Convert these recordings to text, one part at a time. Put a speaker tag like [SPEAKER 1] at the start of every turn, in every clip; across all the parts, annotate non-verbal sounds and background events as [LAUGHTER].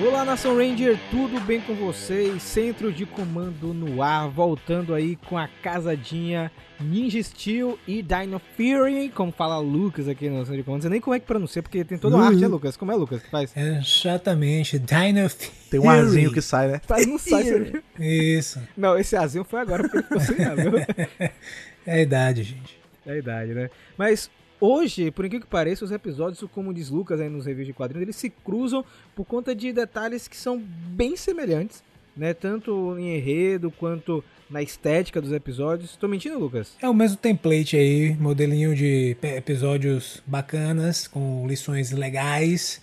[SPEAKER 1] Olá, Nação Ranger, tudo bem com vocês? Centro de comando no ar, voltando aí com a casadinha Ninja Steel e Dino Fury, como fala Lucas aqui no Centro de comando. Não sei nem como é que pronuncia, porque tem toda uma arte, né, Lucas? Como é, Lucas, que faz?
[SPEAKER 2] Exatamente, Dino Fury.
[SPEAKER 3] Tem um azinho que sai, né? [LAUGHS]
[SPEAKER 1] Faz, não sai. você-
[SPEAKER 2] Isso.
[SPEAKER 1] Não, esse azinho foi agora, porque ele ficou sem ar? [LAUGHS]
[SPEAKER 2] É a idade, gente.
[SPEAKER 1] É a idade, né? Mas hoje, por incrível que pareça, os episódios, como diz Lucas aí nos reviews de quadrinhos, eles se cruzam por conta de detalhes que são bem semelhantes, né? Tanto em enredo quanto na estética dos episódios. Tô mentindo, Lucas?
[SPEAKER 2] É o mesmo template aí, modelinho de episódios bacanas, com lições legais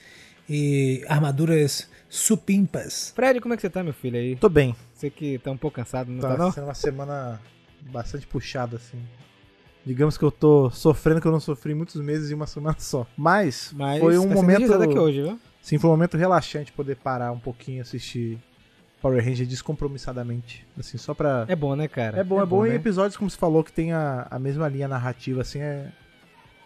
[SPEAKER 2] e armaduras supimpas.
[SPEAKER 1] Fred, como é que você tá, meu filho aí?
[SPEAKER 3] Tô bem.
[SPEAKER 1] Você que tá um pouco cansado, não tá,
[SPEAKER 3] Tá
[SPEAKER 1] não?
[SPEAKER 3] sendo uma semana bastante puxada, assim. Digamos que eu tô sofrendo que eu não sofri muitos meses em uma semana só. Mas,
[SPEAKER 1] Mas
[SPEAKER 3] foi um
[SPEAKER 1] tá
[SPEAKER 3] momento.
[SPEAKER 1] aqui hoje, viu?
[SPEAKER 3] Sim, foi um momento relaxante poder parar um pouquinho e assistir Power Ranger descompromissadamente. Assim, só pra.
[SPEAKER 1] É bom, né, cara?
[SPEAKER 3] É bom, é, bom. E
[SPEAKER 1] né?
[SPEAKER 3] episódios, como você falou, que tem a, a mesma linha narrativa, assim, é.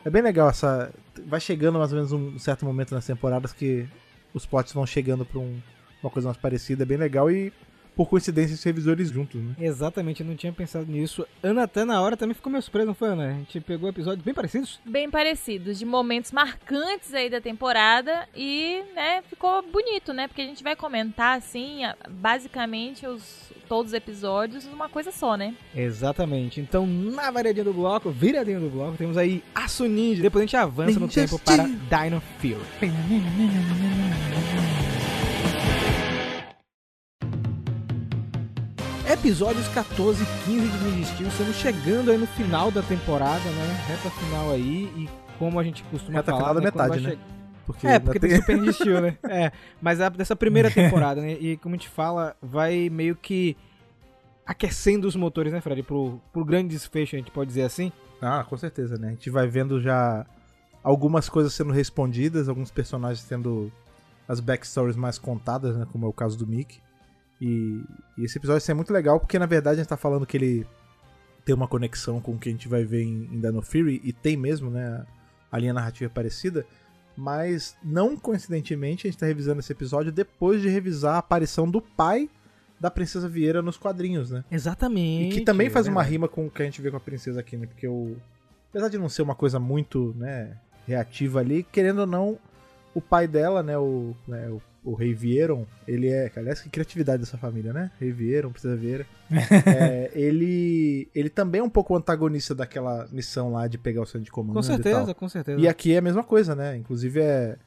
[SPEAKER 3] É bem legal essa. Vai chegando mais ou menos um certo momento nas temporadas que os plots vão chegando pra um- uma coisa mais parecida. É bem legal e, por coincidência, os revisores juntos, né?
[SPEAKER 1] Exatamente, eu não tinha pensado nisso. Ana até na hora também ficou meio surpresa, não foi, Ana? A gente pegou episódios bem parecidos.
[SPEAKER 4] bem parecidos, de momentos marcantes aí da temporada e, né, ficou bonito, né? Porque a gente vai comentar assim, basicamente os todos os episódios uma coisa só, né?
[SPEAKER 1] Exatamente. Então, na varedinha do bloco, viradinha do bloco, temos aí Aço Ninja. Depois a gente avança no
[SPEAKER 3] Ninja
[SPEAKER 1] tempo para Dino Fury. Episódios 14 e 15 de Steel. Estamos chegando aí no final da temporada, né? Reta final aí. E como a gente costuma
[SPEAKER 3] Reta
[SPEAKER 1] falar...
[SPEAKER 3] final da
[SPEAKER 1] né,
[SPEAKER 3] metade, né?
[SPEAKER 1] che-
[SPEAKER 3] Porque
[SPEAKER 1] É, porque
[SPEAKER 3] tem-
[SPEAKER 1] Super Steel, né? [LAUGHS] É, mas a, dessa primeira temporada, né? E como a gente fala, vai meio que aquecendo os motores, né, Fred? Pro, pro grande desfecho, a gente pode dizer assim.
[SPEAKER 3] Ah, com certeza, né? A gente vai vendo já algumas coisas sendo respondidas, alguns personagens tendo as backstories mais contadas, né? Como é o caso do Mickey. E, e esse episódio assim, é muito legal porque, na verdade, a gente tá falando que ele tem uma conexão com o que a gente vai ver em, em Dino Fury, e tem mesmo, né? A linha narrativa é parecida. Mas, não coincidentemente, a gente tá revisando esse episódio depois de revisar a aparição do pai da Princesa Vieira nos quadrinhos, né?
[SPEAKER 1] Exatamente.
[SPEAKER 3] E que também faz
[SPEAKER 1] é
[SPEAKER 3] uma rima com o que a gente vê com a princesa aqui, né? Porque o. Apesar de não ser uma coisa muito, né, reativa ali, querendo ou não, o pai dela, né, o, né, o, o Rei Vieron, ele é. Aliás, que criatividade dessa família, né? Rei Vieron, Princesa Vieira. [LAUGHS] É, ele. Ele também é um pouco o antagonista daquela missão lá de pegar o centro de comando.
[SPEAKER 1] Com certeza, com certeza.
[SPEAKER 3] E aqui é a mesma coisa, né? Inclusive é.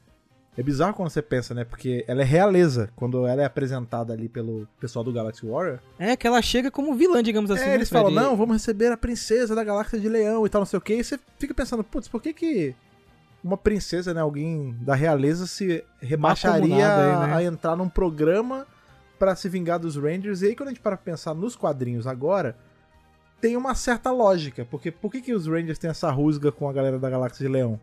[SPEAKER 3] É bizarro quando você pensa, né? Porque ela é realeza. Quando ela é apresentada ali pelo pessoal do Galaxy Warrior,
[SPEAKER 1] É que ela chega como vilã, digamos assim.
[SPEAKER 3] é, eles falam, não, vamos receber a princesa da galáxia de leão e tal, não sei o que. E você fica pensando, putz, por que que uma princesa, né, alguém da realeza se rebaixaria
[SPEAKER 1] aí, né?
[SPEAKER 3] a entrar num programa pra se vingar dos Rangers? E aí quando a gente para pensar nos quadrinhos agora, tem uma certa lógica. Porque por que que os Rangers têm essa rusga com a galera da galáxia de leão?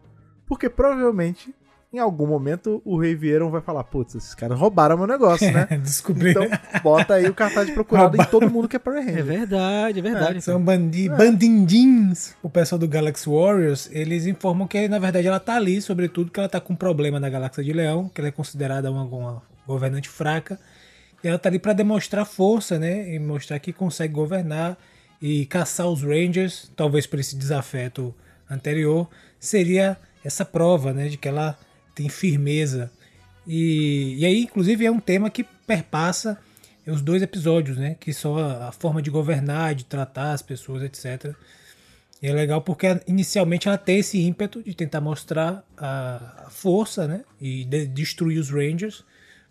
[SPEAKER 3] Porque provavelmente... Em algum momento o Rei Vieron vai falar, putz, esses caras roubaram meu negócio, né? [LAUGHS]
[SPEAKER 2] Descobri.
[SPEAKER 3] Então bota aí o cartaz de procurado em todo mundo que é Power
[SPEAKER 1] É
[SPEAKER 3] Ranger.
[SPEAKER 1] verdade, é verdade.
[SPEAKER 2] Ah, São bandi bandindins. O pessoal do Galaxy Warriors, eles informam que, na verdade, ela tá ali, sobretudo, que ela tá com um problema na Galáxia de Leão, que ela é considerada uma, uma governante fraca. E ela tá ali pra demonstrar força, né? E mostrar que consegue governar e caçar os Rangers, talvez por esse desafeto anterior, seria essa prova, né? De que ela tem firmeza. E, e aí, inclusive, é um tema que perpassa os dois episódios, né? Que são a, a forma de governar, de tratar as pessoas, etc. E é legal porque inicialmente ela tem esse ímpeto de tentar mostrar a, força, né? E de- destruir os Rangers.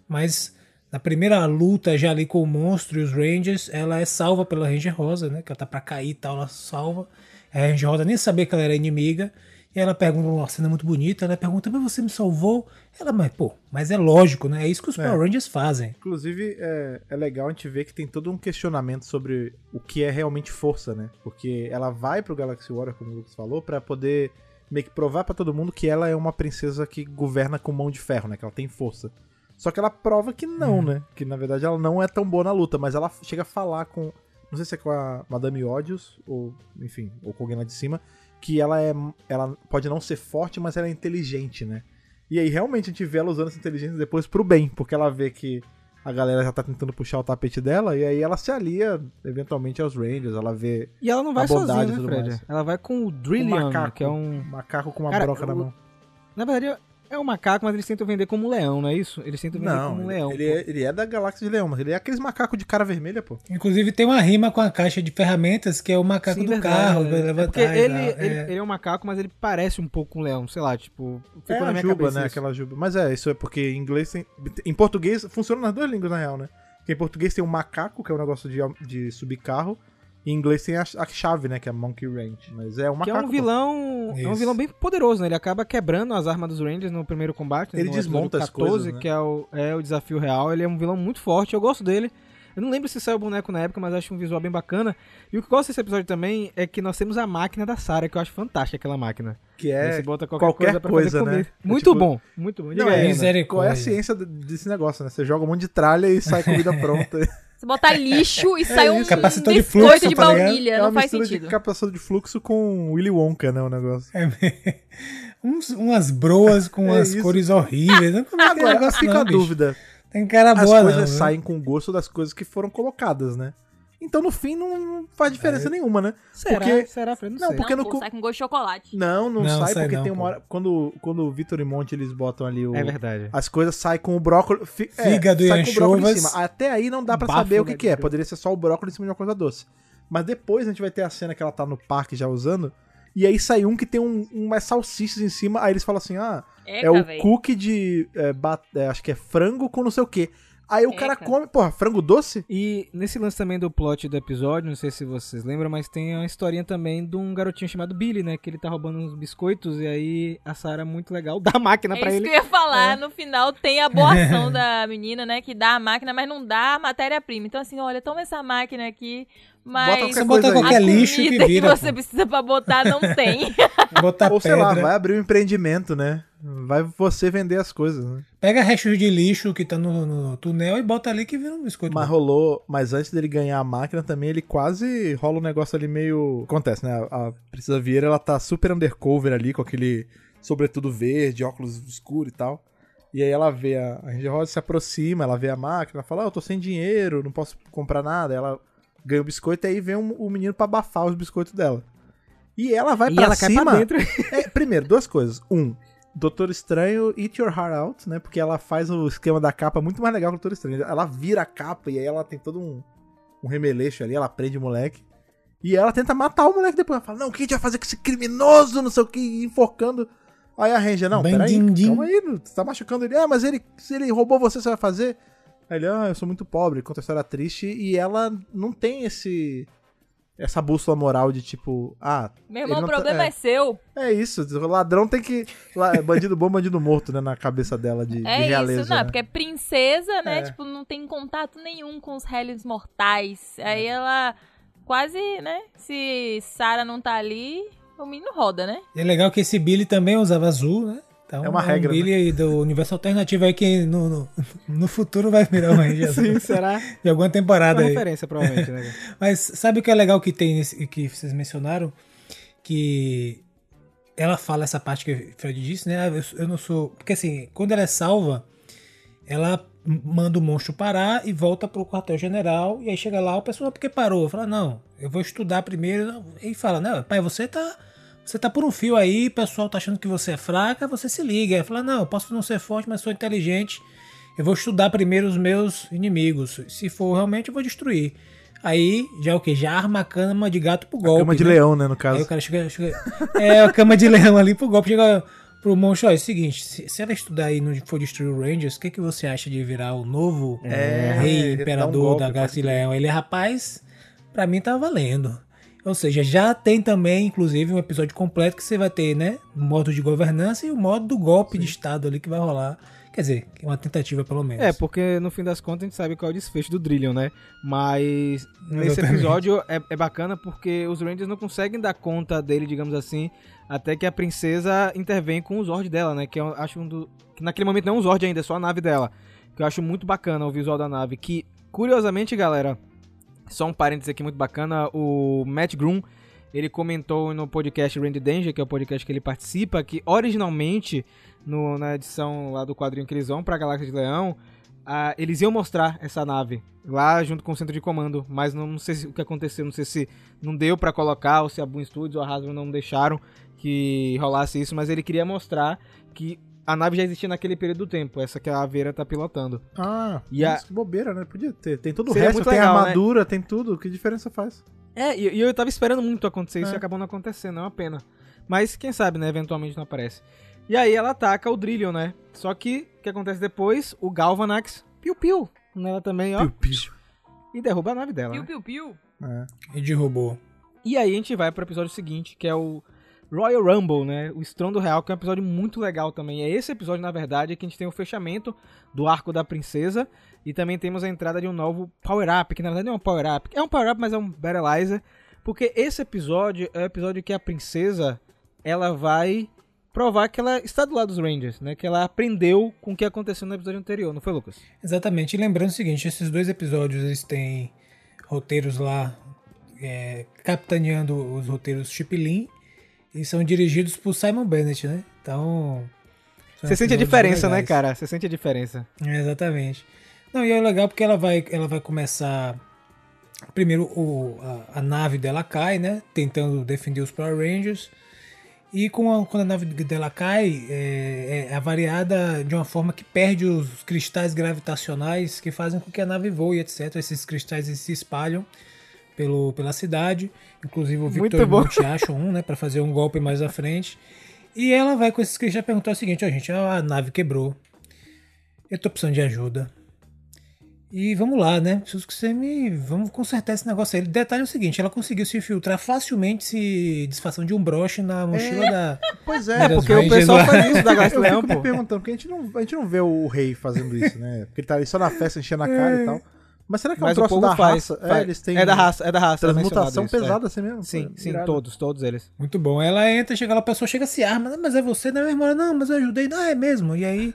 [SPEAKER 2] Mas na primeira luta já ali com o monstro e os Rangers, ela é salva pela Ranger Rosa, né? Que ela tá pra cair e tal, ela salva. A Ranger Rosa nem sabia que ela era inimiga. E ela pergunta, uma cena muito bonita, ela pergunta, mas você me salvou? Ela, mas pô, mas é lógico, né? É isso que os
[SPEAKER 3] É.
[SPEAKER 2] Power Rangers fazem.
[SPEAKER 3] Inclusive, é, é legal a gente ver que tem todo um questionamento sobre o que é realmente força, né? Porque ela vai pro Galaxy Warrior, como o Lucas falou, pra poder meio que provar pra todo mundo que ela é uma princesa que governa com mão de ferro, né? Que ela tem força. Só que ela prova que não, né? Que na verdade ela não é tão boa na luta, mas ela chega a falar com. Não sei se é com a Madame Odious, ou, enfim, ou com alguém lá de cima, que ela é. Ela pode não ser forte, mas ela é inteligente, né? E aí realmente a gente vê ela usando essa inteligência depois pro bem, porque ela vê que a galera já tá tentando puxar o tapete dela, e aí ela se alia eventualmente aos Rangers, ela vê
[SPEAKER 1] E ela não vai sozinha, né, Fred?
[SPEAKER 3] mais.
[SPEAKER 1] Ela vai com o
[SPEAKER 3] um
[SPEAKER 1] Drillion,
[SPEAKER 3] macaco,
[SPEAKER 1] que é um...
[SPEAKER 3] macaco com uma
[SPEAKER 1] Cara,
[SPEAKER 3] broca na
[SPEAKER 1] o-
[SPEAKER 3] mão.
[SPEAKER 1] Na verdade, é um macaco, mas eles tentam vender como um leão, não é isso? Eles tentam vender
[SPEAKER 3] Não,
[SPEAKER 1] como um leão.
[SPEAKER 3] ele é, ele é da galáxia de leão, mas ele é aqueles macacos de cara vermelha, pô.
[SPEAKER 2] Inclusive tem uma rima com a caixa de ferramentas, que é o macaco
[SPEAKER 1] Sim,
[SPEAKER 2] do
[SPEAKER 1] verdade,
[SPEAKER 2] carro,
[SPEAKER 1] é. É
[SPEAKER 2] levantar
[SPEAKER 1] porque ele, ele,
[SPEAKER 2] É.
[SPEAKER 1] ele é um macaco, mas ele parece um pouco um leão, sei lá, tipo... Ficou
[SPEAKER 3] é
[SPEAKER 1] na
[SPEAKER 3] a
[SPEAKER 1] minha
[SPEAKER 3] juba,
[SPEAKER 1] cabeça
[SPEAKER 3] né?
[SPEAKER 1] isso.
[SPEAKER 3] Aquela juba. Mas é, isso é porque em inglês tem. Em português funciona nas duas línguas, na real, né? Porque em português tem um macaco, que é um negócio de, de subir carro. Em inglês tem a, a chave, né? Que é Monkey Wrench. Mas é um
[SPEAKER 1] Que é um vilão. É um vilão bem poderoso, né? Ele acaba quebrando as armas dos Rangers no primeiro combate. né?
[SPEAKER 3] Ele
[SPEAKER 1] no
[SPEAKER 3] desmonta
[SPEAKER 1] episódio
[SPEAKER 3] as coisas, né?
[SPEAKER 1] que é o, é o desafio real. Ele é um vilão muito forte, eu gosto dele. Eu não lembro se saiu o boneco na época, mas acho um visual bem bacana. E o que eu gosto desse episódio também é que nós temos a máquina da Sarah, que eu acho fantástica aquela máquina.
[SPEAKER 3] Que
[SPEAKER 1] Aí
[SPEAKER 3] é.
[SPEAKER 1] Você bota qualquer,
[SPEAKER 3] qualquer
[SPEAKER 1] coisa pra
[SPEAKER 3] coisa, né? É
[SPEAKER 1] Muito
[SPEAKER 3] tipo-
[SPEAKER 1] bom, muito bom. Diga
[SPEAKER 3] Não,
[SPEAKER 1] aí,
[SPEAKER 3] é
[SPEAKER 1] Ana.
[SPEAKER 2] misericórdia.
[SPEAKER 3] Qual é a ciência de- desse negócio, né? Você joga um monte de tralha e sai comida [LAUGHS] pronta.
[SPEAKER 4] Você botar lixo e sai um.
[SPEAKER 2] Capacitor de
[SPEAKER 4] biscoito
[SPEAKER 2] fluxo,
[SPEAKER 4] de
[SPEAKER 2] tá
[SPEAKER 4] baunilha.
[SPEAKER 3] é uma
[SPEAKER 4] não faz sentido.
[SPEAKER 3] de captação de fluxo com Willy Wonka, né? O negócio.
[SPEAKER 2] É, uns- umas broas com [LAUGHS]
[SPEAKER 3] É
[SPEAKER 2] umas
[SPEAKER 3] isso.
[SPEAKER 2] cores horríveis. Não é é
[SPEAKER 3] Agora,
[SPEAKER 2] negócio
[SPEAKER 3] fica
[SPEAKER 2] não,
[SPEAKER 3] a
[SPEAKER 2] bicho.
[SPEAKER 3] dúvida.
[SPEAKER 2] Tem cara
[SPEAKER 3] As
[SPEAKER 2] boa,
[SPEAKER 3] coisas
[SPEAKER 2] não, viu?
[SPEAKER 3] saem com o gosto das coisas que foram colocadas, né? Então, no fim, não faz diferença nenhuma, né?
[SPEAKER 1] Será?
[SPEAKER 3] Porque-
[SPEAKER 1] Será, Fred? Não,
[SPEAKER 3] Não,
[SPEAKER 1] sei.
[SPEAKER 3] porque
[SPEAKER 4] não,
[SPEAKER 3] no
[SPEAKER 4] pô, sai com gosto de chocolate.
[SPEAKER 3] Não, não,
[SPEAKER 2] Não,
[SPEAKER 3] sai,
[SPEAKER 2] sai
[SPEAKER 3] porque
[SPEAKER 2] não,
[SPEAKER 3] tem uma
[SPEAKER 2] pô.
[SPEAKER 3] hora. Quando, quando o Vitor e Monte eles botam ali o.
[SPEAKER 1] É verdade.
[SPEAKER 3] As coisas saem com o brócolis. fi- é,
[SPEAKER 2] Fígado e
[SPEAKER 3] sai com o brócolis em
[SPEAKER 2] anchovas.
[SPEAKER 3] cima. Até aí não dá pra
[SPEAKER 1] Bafo,
[SPEAKER 3] saber o que, que é.
[SPEAKER 1] de-
[SPEAKER 3] Poderia ser só o brócolis em cima de uma coisa doce. Mas depois a gente vai ter a cena que ela tá no parque já usando. E aí sai um que tem um, umas salsichas em cima. Aí eles falam assim: ah,
[SPEAKER 4] Eca,
[SPEAKER 3] é o
[SPEAKER 4] véi.
[SPEAKER 3] cookie de. é, bat- é, acho que é frango com não sei o quê. Aí o cara
[SPEAKER 4] Eca.
[SPEAKER 3] come. Porra, frango doce?
[SPEAKER 1] E nesse lance também do plot do episódio, não sei se vocês lembram, mas tem uma historinha também de um garotinho chamado Billy, né? Que ele tá roubando uns biscoitos e aí a Sarah, muito legal, [LAUGHS] dá a máquina
[SPEAKER 4] É
[SPEAKER 1] pra
[SPEAKER 4] isso
[SPEAKER 1] ele.
[SPEAKER 4] que eu ia falar. No final tem a boa [LAUGHS] ação da menina, né? Que dá a máquina, mas não dá a matéria-prima. Então, assim, olha, toma essa máquina aqui, mas
[SPEAKER 3] Bota qualquer
[SPEAKER 2] bota qualquer lixo que vira.
[SPEAKER 4] você
[SPEAKER 2] pô.
[SPEAKER 4] precisa pra botar não tem. [LAUGHS]
[SPEAKER 2] Botar
[SPEAKER 3] Ou sei
[SPEAKER 2] pedra.
[SPEAKER 3] lá, vai abrir um empreendimento, né? Vai você vender as coisas, né?
[SPEAKER 2] Pega restos de lixo que tá no, no túnel e bota ali que vira um biscoito.
[SPEAKER 3] Mas rolou, mas antes dele ganhar a máquina também, ele quase rola um negócio ali meio. Acontece, né? A a Princesa Vieira, ela tá super undercover ali, com aquele sobretudo verde, óculos escuro e tal. E aí ela vê a, a Ranger Rose se aproxima, ela vê a máquina, fala, ah, eu tô sem dinheiro, não posso comprar nada. Ela ganha o biscoito e aí vem um- o menino pra abafar os biscoitos dela. E ela vai
[SPEAKER 1] e cai
[SPEAKER 3] cima.
[SPEAKER 1] pra dentro. [LAUGHS]
[SPEAKER 3] É, primeiro, duas coisas. Um, Doutor Estranho Eat Your Heart Out, né? Porque ela faz o esquema da capa muito mais legal que o Doutor Estranho. Ela vira a capa e aí ela tem todo um, um remeleixo ali, ela prende o moleque. E ela tenta matar o moleque depois. Ela fala, não, o que a gente vai fazer com esse criminoso, não sei o que, enforcando. Aí a Ranger, não,
[SPEAKER 2] Bem
[SPEAKER 3] peraí, calma aí, você tá machucando ele. Ah, mas ele, se ele roubou você, você vai fazer? Aí ele, ah, eu sou muito pobre, conta a história triste. E ela não tem esse... Essa bússola moral de tipo, ah,
[SPEAKER 4] Meu irmão, o
[SPEAKER 3] tá-
[SPEAKER 4] problema
[SPEAKER 3] é.
[SPEAKER 4] é, seu.
[SPEAKER 3] é isso, o ladrão tem que. lá, Bandido bom, bandido morto, né? Na cabeça dela de, de
[SPEAKER 4] É
[SPEAKER 3] realeza.
[SPEAKER 4] isso, não,
[SPEAKER 3] né?
[SPEAKER 4] porque é princesa, né?
[SPEAKER 3] É.
[SPEAKER 4] Tipo, não tem contato nenhum com os réis mortais. Aí ela quase, né? Se Sarah não tá ali, o menino roda, né?
[SPEAKER 2] E é legal que esse Billy também usava azul, né? Então,
[SPEAKER 3] É uma regra,
[SPEAKER 2] Um Billy aí do universo alternativo aí que no, no, no futuro vai virar uma Ranger.
[SPEAKER 1] Sim, será?
[SPEAKER 2] De alguma temporada
[SPEAKER 1] Uma
[SPEAKER 2] aí.
[SPEAKER 1] referência, provavelmente, né? [LAUGHS]
[SPEAKER 2] Mas sabe o que é legal que tem nesse, que vocês mencionaram? Que ela fala essa parte que o Fred disse, né? Ah, Eu, eu não sou. Porque assim, quando ela é salva, ela manda o monstro parar e volta pro quartel-general. E aí chega lá, o pessoal, por que parou? Fala, não, eu vou estudar primeiro. E fala, não, pai, você tá. Você tá por um fio aí, o pessoal tá achando que você é fraca, você se liga. Aí fala, não, eu posso não ser forte, mas sou inteligente. Eu vou estudar primeiro os meus inimigos. Se for realmente, eu vou destruir. Aí, já o que? Já arma a cama de gato pro golpe.
[SPEAKER 3] Cama de
[SPEAKER 2] né?
[SPEAKER 3] leão, né? No
[SPEAKER 2] Aí
[SPEAKER 3] caso.
[SPEAKER 2] o cara chega, chega- [LAUGHS] É, a cama de leão ali pro golpe. Chega pro monstro, ó, é o seguinte, se, se ela estudar aí e não for destruir o Rangers, o que, que você acha de virar o novo
[SPEAKER 3] É,
[SPEAKER 2] rei
[SPEAKER 3] ele dá um
[SPEAKER 2] imperador
[SPEAKER 3] golpe,
[SPEAKER 2] da Galáxia de Leão? Ele, rapaz, pra mim tá valendo. Ou seja, já tem também, inclusive, um episódio completo que você vai ter, né? O modo de governança e o modo do golpe de Estado ali que vai rolar. Quer dizer, é uma tentativa pelo menos.
[SPEAKER 1] É, porque no fim das contas a gente sabe qual é o desfecho do Drillion, né? Mas nesse
[SPEAKER 2] Exatamente.
[SPEAKER 1] episódio é, é bacana porque os Rangers não conseguem dar conta dele, digamos assim, até que a princesa intervém com o Zord dela, né? Que eu acho um do. Que naquele momento não é um Zord ainda, é só a nave dela. Que eu acho muito bacana o visual da nave. Que, curiosamente, galera, só um parênteses aqui muito bacana, o Matt Groom, ele comentou no podcast Randy Danger, que é o podcast que ele participa, que originalmente no- na edição lá do quadrinho que eles vão pra Galáxia de Leão, eles iam mostrar essa nave lá junto com o centro de comando, mas não, não sei se- o que aconteceu, não sei se não deu pra colocar, ou se a Boom Studios ou a Hasbro não deixaram que rolasse isso, mas ele queria mostrar que a nave já existia naquele período do tempo, essa que a Aveira tá pilotando.
[SPEAKER 3] Ah,
[SPEAKER 1] E a-
[SPEAKER 3] que bobeira, né? Podia ter. Tem todo o
[SPEAKER 1] Seria
[SPEAKER 3] resto, tem
[SPEAKER 1] legal, né?
[SPEAKER 3] armadura, tem tudo. Que diferença faz?
[SPEAKER 1] É, e, e eu tava esperando muito acontecer isso
[SPEAKER 3] É.
[SPEAKER 1] e acabou não acontecendo, é uma pena. Mas quem sabe, né, eventualmente não aparece. E aí ela ataca o Drillion, né? Só que, o que acontece depois? O Galvanax, piu-piu, nela também, ó.
[SPEAKER 3] Piu-piu.
[SPEAKER 1] E derruba a nave dela,
[SPEAKER 4] Piu,
[SPEAKER 1] né?
[SPEAKER 3] É.
[SPEAKER 2] E derrubou.
[SPEAKER 1] E aí a gente vai pro episódio seguinte, que é o Royal Rumble, né? O Estrondo Real, que é um episódio muito legal também. É esse episódio, na verdade, que a gente tem o fechamento do arco da princesa. E também temos a entrada de um novo power-up, que na verdade não é um power-up. É um power-up, mas é um Battleizer. Porque esse episódio é o episódio que a princesa, ela vai provar que ela está do lado dos Rangers, né? Que ela aprendeu com o que aconteceu no episódio anterior, não foi, Lucas?
[SPEAKER 2] Exatamente. E lembrando o seguinte, esses dois episódios eles têm roteiros lá é, capitaneando os roteiros Chip Lin e são dirigidos por Simon Bennett, né? Então.
[SPEAKER 1] Você sente a diferença, né,
[SPEAKER 2] legais.
[SPEAKER 1] cara? Você sente a diferença.
[SPEAKER 2] É, exatamente. Não, e é legal porque ela vai, ela vai começar. Primeiro o, a, a nave dela cai, né? Tentando defender os Power Rangers. E com a- quando a nave dela cai, é, é avariada de uma forma que perde os cristais gravitacionais que fazem com que a nave voe, etc. Esses cristais se espalham pelo, pela cidade. Inclusive o Victor. Monte acha um, né? Pra fazer um golpe mais à frente. E ela vai com esses cristais perguntar o seguinte: Ó, gente, a nave quebrou. Eu tô precisando de ajuda. E vamos lá, né? Preciso que você me. Vamos consertar esse negócio aí. Detalhe é o seguinte: ela conseguiu se infiltrar facilmente, se disfarçando de um broche na mochila da.
[SPEAKER 3] Pois
[SPEAKER 1] É, porque o pessoal
[SPEAKER 2] lá.
[SPEAKER 1] faz isso da Galáxia [LAUGHS]
[SPEAKER 3] Eu fico me perguntando, porque a gente, não, a gente não vê o rei fazendo isso, né? Porque ele tá ali só na festa enchendo a cara e tal. Mas será que é um
[SPEAKER 1] o
[SPEAKER 3] troço
[SPEAKER 1] povo
[SPEAKER 3] da
[SPEAKER 1] faz,
[SPEAKER 3] raça?
[SPEAKER 1] faz.
[SPEAKER 3] É, eles têm
[SPEAKER 1] é da raça, é da raça. é
[SPEAKER 3] transmutação
[SPEAKER 1] isso, é.
[SPEAKER 3] pesada assim mesmo?
[SPEAKER 1] Sim, sim, todos, todos eles.
[SPEAKER 2] Muito bom. Ela entra, chega lá, a pessoa chega se arma. Mas é você, não é minha irmã? Não, mas eu ajudei. Não, é mesmo. E aí,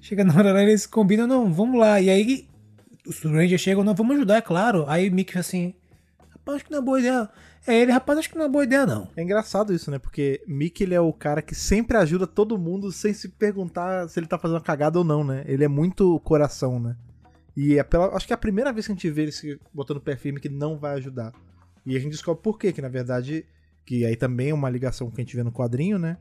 [SPEAKER 2] chega na hora lá, eles combinam, não, vamos lá. E aí, os Rangers chegam, não, vamos ajudar, é claro. Aí Mickey fala assim: rapaz, acho que não é boa ideia. É ele, rapaz, acho que não é boa ideia, não.
[SPEAKER 3] É engraçado isso, né? Porque Mickey ele é o cara que sempre ajuda todo mundo sem se perguntar se ele tá fazendo uma cagada ou não, né? Ele é muito coração, né? E é pela, acho que é a primeira vez que a gente vê ele se botando pé firme que não vai ajudar. E a gente descobre por quê, que na verdade, que aí também é uma ligação que a gente vê no quadrinho, né?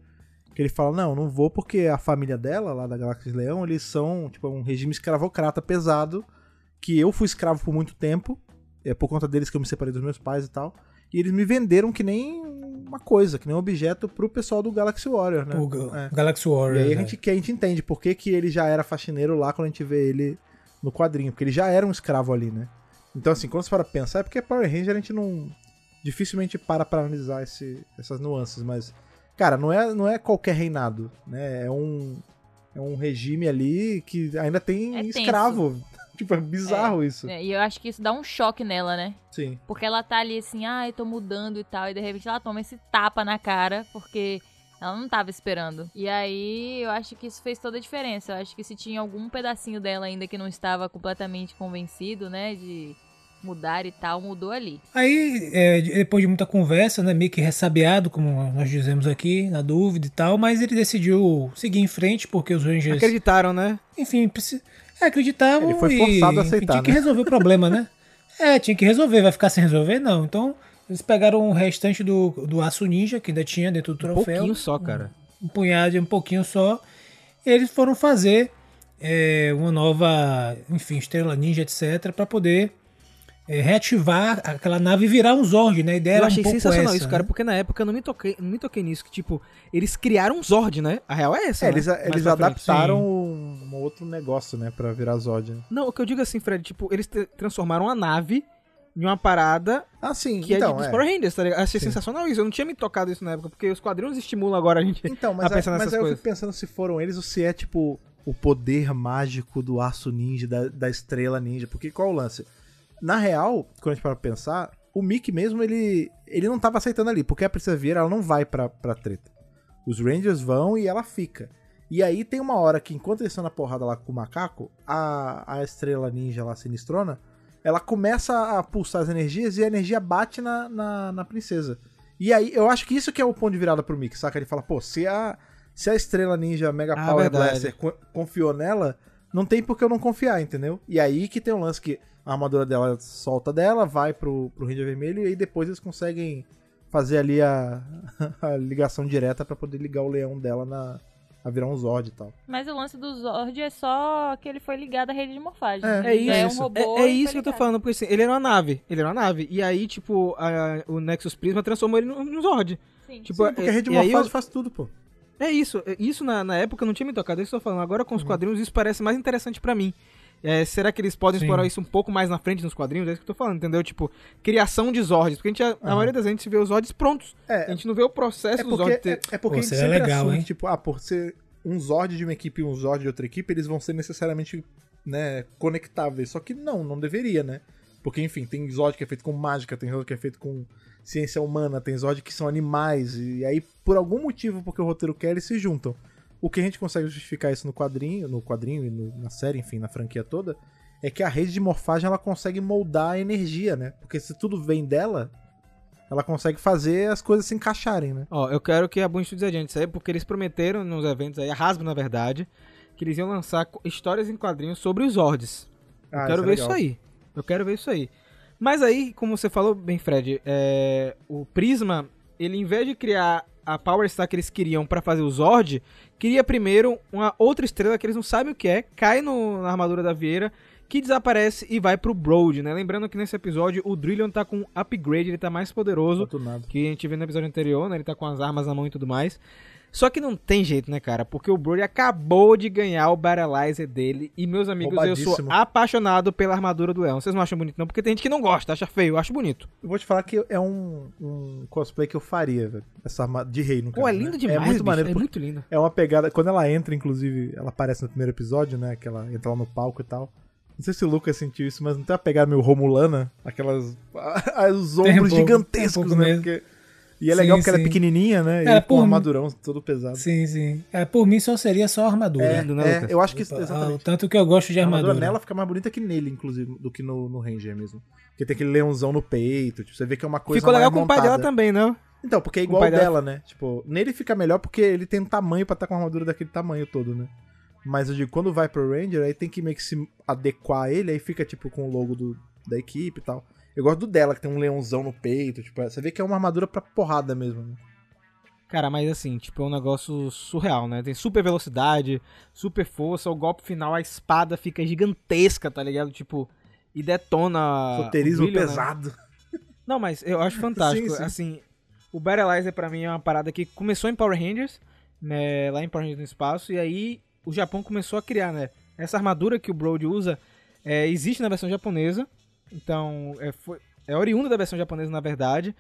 [SPEAKER 3] Que ele fala, não, não vou porque a família dela, lá da Galáxia Leão, eles são, tipo, um regime escravocrata pesado, que eu fui escravo por muito tempo, é por conta deles que eu me separei dos meus pais e tal. E eles me venderam que nem uma coisa, que nem um objeto pro pessoal do Galaxy Warrior, né?
[SPEAKER 2] O Ga-
[SPEAKER 3] É.
[SPEAKER 2] Galaxy
[SPEAKER 3] E
[SPEAKER 2] Warriors.
[SPEAKER 3] aí a
[SPEAKER 2] né?
[SPEAKER 3] gente, que a gente entende por que, que ele já era faxineiro lá quando a gente vê ele no quadrinho, porque ele já era um escravo ali, né? Então, assim, quando você para pensar, é porque Power Ranger a gente não. dificilmente para pra analisar esse- essas nuances, mas. Cara, não é, não é qualquer reinado, né? É um. É um regime ali que ainda tem
[SPEAKER 4] É
[SPEAKER 3] escravo. [LAUGHS] tipo, é bizarro isso.
[SPEAKER 4] É, E eu acho que isso dá um choque nela, né?
[SPEAKER 3] Sim.
[SPEAKER 4] Porque ela tá ali assim, ai, tô mudando e tal. E de repente ela toma esse tapa na cara, porque ela não tava esperando. E aí eu acho que isso fez toda a diferença. Eu acho que se tinha algum pedacinho dela ainda que não estava completamente convencido, né, de mudar e tal, mudou ali.
[SPEAKER 2] Aí, é, depois de muita conversa, né, meio que ressabiado, como nós dizemos aqui, na dúvida e tal, mas ele decidiu seguir em frente porque os Rangers,
[SPEAKER 1] Acreditaram, né?
[SPEAKER 2] enfim, preci- é, acreditavam
[SPEAKER 3] Ele foi
[SPEAKER 2] e
[SPEAKER 3] forçado a
[SPEAKER 2] enfim,
[SPEAKER 3] aceitar,
[SPEAKER 2] tinha que
[SPEAKER 3] né?
[SPEAKER 2] resolver o problema, né? É, tinha que resolver, vai ficar sem resolver? Não. Então, eles pegaram o restante do, do aço ninja que ainda tinha dentro do
[SPEAKER 1] Um
[SPEAKER 2] troféu.
[SPEAKER 1] pouquinho só, cara.
[SPEAKER 2] um punhado, um pouquinho só. E eles foram fazer é, uma nova, enfim, estrela ninja, etc, para poder é, reativar aquela nave e virar um Zord, né? A ideia
[SPEAKER 1] Eu
[SPEAKER 2] era
[SPEAKER 1] achei
[SPEAKER 2] um pouco
[SPEAKER 1] sensacional
[SPEAKER 2] essa,
[SPEAKER 1] isso, cara,
[SPEAKER 2] né?
[SPEAKER 1] porque na época eu não me toquei, não me toquei nisso, que tipo, eles criaram um Zord, né? A real é essa,
[SPEAKER 3] É,
[SPEAKER 1] né?
[SPEAKER 3] eles, eles
[SPEAKER 1] frente.
[SPEAKER 3] adaptaram um, um outro negócio, né, pra virar Zod. né?
[SPEAKER 1] Não, o que eu digo assim, Fred, tipo, eles transformaram a nave em uma parada
[SPEAKER 3] Ah, sim,
[SPEAKER 1] que é
[SPEAKER 3] então,
[SPEAKER 1] de, dos
[SPEAKER 3] é.
[SPEAKER 1] Power Rangers, tá ligado? Achei
[SPEAKER 3] Sim.
[SPEAKER 1] sensacional isso, eu não tinha me tocado isso na época, porque os quadrinhos estimulam agora a gente
[SPEAKER 3] Então,
[SPEAKER 1] a
[SPEAKER 3] mas,
[SPEAKER 1] pensar
[SPEAKER 3] é, mas
[SPEAKER 1] nessas
[SPEAKER 3] aí eu
[SPEAKER 1] coisas.
[SPEAKER 3] fico pensando se foram eles ou se é tipo o poder mágico do aço ninja, da, da estrela ninja. Porque qual é o lance? Na real, quando a gente para pra pensar, o Mickey mesmo, ele, ele não tava aceitando ali, porque a Princesa Vieira ela não vai pra, pra treta. Os Rangers vão e ela fica. E aí tem uma hora que, enquanto eles estão na porrada lá com o macaco, a, a estrela ninja lá, sinistrona, ela começa a pulsar as energias e a energia bate na, na, na princesa. E aí, eu acho que isso que é o ponto de virada pro Mickey, saca? Ele fala, pô, se a, Se a Estrela Ninja Mega
[SPEAKER 1] Ah,
[SPEAKER 3] Power
[SPEAKER 1] verdade.
[SPEAKER 3] Blaster co- confiou nela, não tem por que eu não confiar, entendeu? E aí que tem um lance que a armadura dela solta dela, vai pro, pro Ranger Vermelho e aí depois eles conseguem fazer ali a, [LAUGHS] a ligação direta pra poder ligar o leão dela na, a virar um Zord e tal.
[SPEAKER 4] Mas o lance do Zord é só que ele foi ligado à rede de morfagem.
[SPEAKER 3] É,
[SPEAKER 1] é isso.
[SPEAKER 4] um robô
[SPEAKER 1] É, é isso que eu tô falando, porque assim, ele era uma nave. Ele era uma nave. E aí, tipo, a- o Nexus Prisma transformou ele num, num Zord.
[SPEAKER 4] Sim.
[SPEAKER 1] Tipo,
[SPEAKER 3] Sim, porque a
[SPEAKER 1] é-
[SPEAKER 3] rede
[SPEAKER 1] e aí
[SPEAKER 3] morfagem
[SPEAKER 1] eu-
[SPEAKER 3] faz tudo, pô.
[SPEAKER 1] É isso. é- Isso na, na época não tinha me tocado. É isso que eu tô falando. Agora com os quadrinhos isso parece mais interessante pra mim. É, será que eles podem
[SPEAKER 2] Sim.
[SPEAKER 1] explorar isso um pouco mais na frente nos quadrinhos? É isso que eu tô falando, entendeu? Tipo, criação de Zords. Porque a gente, a, a maioria das vezes a gente vê os Zords prontos.
[SPEAKER 3] É,
[SPEAKER 1] A gente não vê o processo
[SPEAKER 3] É
[SPEAKER 1] dos
[SPEAKER 3] porque,
[SPEAKER 1] Zords ter...
[SPEAKER 3] é, é porque
[SPEAKER 2] Pô,
[SPEAKER 3] a gente sempre
[SPEAKER 2] legal,
[SPEAKER 3] assume,
[SPEAKER 2] hein?
[SPEAKER 3] tipo, ah, por ser um Zord de uma equipe e um Zord de outra equipe, eles vão ser necessariamente, né, conectáveis. Só que não, não deveria, né? Porque, enfim, tem Zord que é feito com mágica, tem Zord que é feito com ciência humana, tem Zord que são animais, e aí, por algum motivo, porque o roteiro quer, eles se juntam. O que a gente consegue justificar isso no quadrinho, no quadrinho e no- na série, enfim, na franquia toda, é que a rede de morfagem ela consegue moldar a energia, né? Porque se tudo vem dela, ela consegue fazer as coisas se encaixarem, né?
[SPEAKER 1] Ó, eu quero que a Boom Studios adiante isso aí, porque eles prometeram nos eventos aí, a Hasbro, na verdade, que eles iam lançar histórias em quadrinhos sobre os Zords. Eu
[SPEAKER 3] Ah,
[SPEAKER 1] quero
[SPEAKER 3] é
[SPEAKER 1] ver isso aí. Eu quero ver isso aí. Mas aí, como você falou bem, Fred, é, o Prisma, ele em vez de criar a Power Star que eles queriam pra fazer o Zord, queria primeiro uma outra estrela que eles não sabem o que é, cai no- na armadura da Vieira, que desaparece e vai pro Broad, né? Lembrando que nesse episódio o Drillion tá com upgrade, ele tá mais poderoso que a gente viu no episódio anterior, né? Ele tá com as armas na mão e tudo mais. Só que não tem jeito, né, cara? Porque o Brody acabou de ganhar o Battleizer dele. E, meus amigos, eu sou apaixonado pela armadura do Leão. Vocês não acham bonito, não? Porque tem gente que não gosta, acha feio. Eu acho bonito.
[SPEAKER 3] Eu vou te falar que é um, um cosplay que eu faria, velho. Essa arma de rei, no caso.
[SPEAKER 1] Pô, é
[SPEAKER 3] né?
[SPEAKER 1] lindo demais,
[SPEAKER 3] É muito
[SPEAKER 1] bicho,
[SPEAKER 3] maneiro.
[SPEAKER 1] É muito lindo.
[SPEAKER 3] É uma pegada. Quando ela entra, inclusive, ela aparece no primeiro episódio, né? Que ela entra lá no palco e tal. Não sei se o Lucas sentiu isso, mas não tem uma pegada meio Romulana? Aquelas. [LAUGHS] os
[SPEAKER 2] Tem um
[SPEAKER 3] ombros
[SPEAKER 2] pouco,
[SPEAKER 3] gigantescos,
[SPEAKER 2] um
[SPEAKER 3] né?
[SPEAKER 2] mesmo.
[SPEAKER 3] Porque- E é
[SPEAKER 2] Sim,
[SPEAKER 3] legal porque ela é
[SPEAKER 2] sim.
[SPEAKER 3] pequenininha, né?
[SPEAKER 2] É,
[SPEAKER 3] e com um armadurão todo pesado.
[SPEAKER 2] Sim, sim. É, por mim só seria só armadura.
[SPEAKER 3] É,
[SPEAKER 1] né,
[SPEAKER 3] é, eu acho que.
[SPEAKER 2] Ah, o
[SPEAKER 3] Exatamente.
[SPEAKER 2] tanto que eu gosto de
[SPEAKER 3] A
[SPEAKER 2] armadura.
[SPEAKER 3] armadura nela fica mais bonita que nele, inclusive, do que no, no Ranger mesmo. Porque tem aquele leãozão no peito, tipo, você vê que é uma coisa
[SPEAKER 1] Ficou legal com o pai dela
[SPEAKER 3] montada.
[SPEAKER 1] também, né?
[SPEAKER 3] Então, porque é igual
[SPEAKER 1] pai dela.
[SPEAKER 3] dela, né? Tipo, nele fica melhor porque ele tem um tamanho pra estar com a armadura daquele tamanho todo, né? Mas eu digo, quando vai pro Ranger, aí tem que meio que se adequar a ele, aí fica, tipo, com o logo do, da equipe e tal. Eu gosto do dela, que tem um leãozão no peito, tipo, você vê que é uma armadura pra porrada mesmo, né?
[SPEAKER 1] Cara, mas assim, tipo, é um negócio surreal, né? Tem super velocidade, super força, o golpe final, a espada fica gigantesca, tá ligado? Tipo, e detona.
[SPEAKER 3] Roteirismo
[SPEAKER 1] brilho, né?
[SPEAKER 3] pesado.
[SPEAKER 1] Não, mas eu acho [LAUGHS] fantástico.
[SPEAKER 3] Sim, sim.
[SPEAKER 1] Assim, o Battleizer pra mim é uma parada que começou em Power Rangers, né, lá em Power Rangers no espaço, e aí o Japão começou a criar, né? Essa armadura que o Brody usa é, existe na versão japonesa, então é, foi, é oriunda da versão japonesa, na verdade,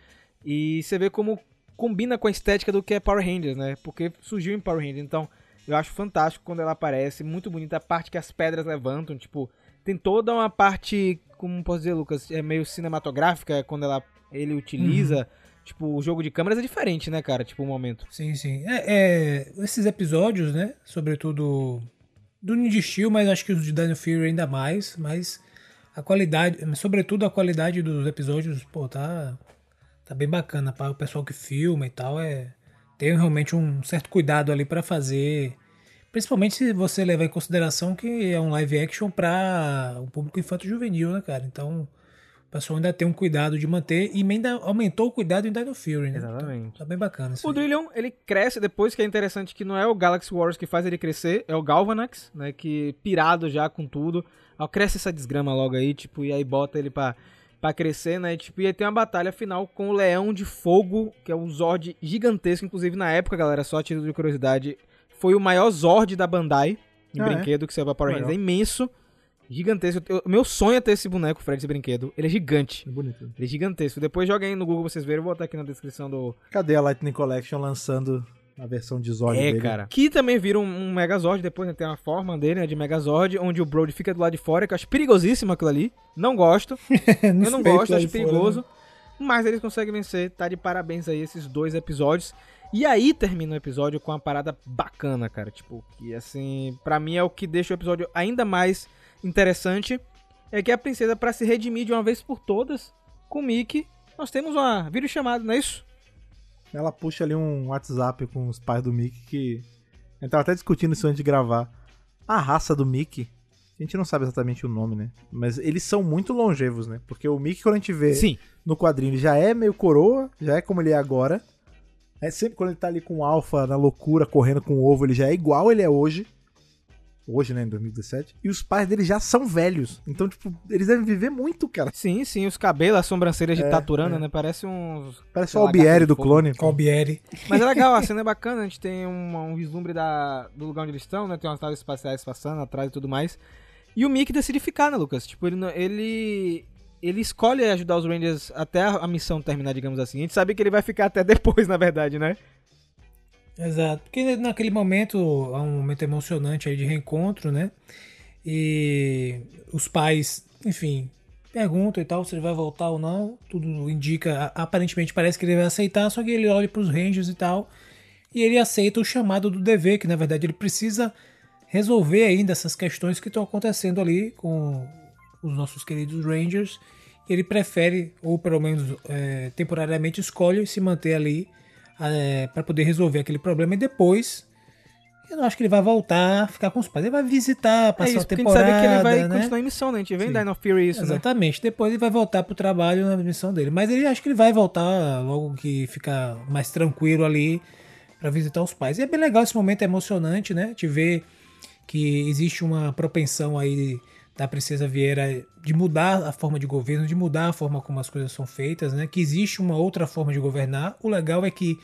[SPEAKER 1] e você vê como combina com a estética do que é Power Rangers, né? Porque surgiu em Power Rangers, então eu acho fantástico quando ela aparece, muito bonita a parte que as pedras levantam, tipo, tem toda uma parte, como posso dizer, Lucas, é meio cinematográfica quando ela ele utiliza, tipo, o jogo de câmeras é diferente, né, cara? Tipo, o momento.
[SPEAKER 2] Sim, sim. É, é, esses episódios, né? Sobretudo do Ninja Steel, mas acho que os de Dino Fury ainda mais. Mas a qualidade, sobretudo a qualidade dos episódios, pô, tá, tá bem bacana. Para o pessoal que filma e tal, é tem realmente um certo cuidado ali pra fazer. Principalmente se você levar em consideração que é um live action pra o público infanto-juvenil, né, cara? Então o pessoal ainda tem um cuidado de manter e ainda aumentou o cuidado em Dino Fury, né?
[SPEAKER 1] Exatamente.
[SPEAKER 2] Então, tá bem bacana isso
[SPEAKER 1] O. Drillion, ele cresce depois, que é interessante que não é o Galaxy Wars que faz ele crescer, é o Galvanax, né, que pirado já com tudo, ó, cresce essa desgrama logo aí, tipo, e aí bota ele pra, pra crescer, né, e, tipo, e aí tem uma batalha final com o Leão de Fogo, que é um Zord gigantesco, inclusive na época, galera, só a título de curiosidade, foi o maior Zord da Bandai, em
[SPEAKER 3] Ah, é?
[SPEAKER 1] brinquedo, que saiu pra Power Rangers, é imenso, gigantesco, Eu- meu sonho é ter esse boneco, Fred, esse brinquedo, ele é gigante.
[SPEAKER 3] É bonito.
[SPEAKER 1] Ele é gigantesco. Depois joga aí no Google pra vocês verem. Eu vou botar aqui na descrição do,
[SPEAKER 3] Cadê a Lightning Collection lançando a versão de Zord
[SPEAKER 1] É,
[SPEAKER 3] dele?
[SPEAKER 1] cara. Que também vira um, um Megazord, depois né, tem uma forma dele, né, de Megazord, onde o Brody fica do lado de fora, que eu acho perigosíssimo aquilo ali. Não gosto. [LAUGHS] eu não
[SPEAKER 2] Nos peitos
[SPEAKER 1] gosto,
[SPEAKER 2] lá
[SPEAKER 1] acho
[SPEAKER 2] fora,
[SPEAKER 1] perigoso.
[SPEAKER 2] né?
[SPEAKER 1] Mas eles conseguem vencer, tá de parabéns aí esses dois episódios. E aí termina o episódio com uma parada bacana, cara. Tipo, que assim, pra mim é o que deixa o episódio ainda mais interessante. É que a princesa, pra se redimir de uma vez por todas, com o Mickey, nós temos uma vídeo chamada, não é isso?
[SPEAKER 3] Ela puxa ali um WhatsApp com os pais do Mickey que A gente tava até discutindo isso antes de gravar. A raça do Mickey, a gente não sabe exatamente o nome, né? Mas eles são muito longevos, né? Porque o Mickey, quando a gente vê
[SPEAKER 1] Sim.
[SPEAKER 3] no quadrinho, ele já é meio coroa, já é como ele é agora. É sempre quando ele tá ali com o Alpha na loucura, correndo com o ovo, ele já é igual ele é hoje. Hoje, né, em 2017. E os pais dele já são velhos. Então, tipo, eles devem viver muito, cara.
[SPEAKER 1] Sim, sim, os cabelos, as sobrancelhas de
[SPEAKER 3] É,
[SPEAKER 1] Taturana,
[SPEAKER 3] é.
[SPEAKER 1] né? Parece uns.
[SPEAKER 3] Parece o Albieri do clone.
[SPEAKER 2] Colbieri.
[SPEAKER 1] Mas é legal, a [LAUGHS] cena é bacana, a gente tem um, um vislumbre da, do lugar onde eles estão, né? Tem umas naves espaciais passando atrás e tudo mais. E o Mickey decide ficar, né, Lucas? Tipo, ele, ele, ele escolhe ajudar os Rangers até a, a missão terminar, digamos assim. A gente sabe que ele vai ficar até depois, [LAUGHS] na verdade, né?
[SPEAKER 2] Exato. Porque naquele momento é um momento emocionante aí de reencontro, né? E os pais, enfim, perguntam e tal se ele vai voltar ou não. Tudo indica, aparentemente parece que ele vai aceitar, só que ele olha para os Rangers e tal. E ele aceita o chamado do dever, que na verdade ele precisa resolver ainda essas questões que estão acontecendo ali com os nossos queridos Rangers. Ele prefere, ou pelo menos é, temporariamente, escolhe se manter ali para poder resolver aquele problema e depois eu não acho que ele vai voltar ficar com os pais. Ele vai visitar,
[SPEAKER 1] É
[SPEAKER 2] passar
[SPEAKER 1] isso,
[SPEAKER 2] a
[SPEAKER 1] porque a gente
[SPEAKER 2] temporada,
[SPEAKER 1] sabe que ele vai
[SPEAKER 2] né?
[SPEAKER 1] continuar em missão, né? A gente vê em
[SPEAKER 2] Sim.
[SPEAKER 1] Dino Fury isso, né?
[SPEAKER 2] Exatamente. Depois ele vai voltar pro trabalho na missão dele. Mas ele acho que ele vai voltar logo que ficar mais tranquilo ali para visitar os pais. E é bem legal esse momento, é emocionante, né? Te ver que existe uma propensão aí da Princesa Vieira de mudar a forma de governo, de mudar a forma como as coisas são feitas, né? Que existe uma outra forma de governar. O legal é que,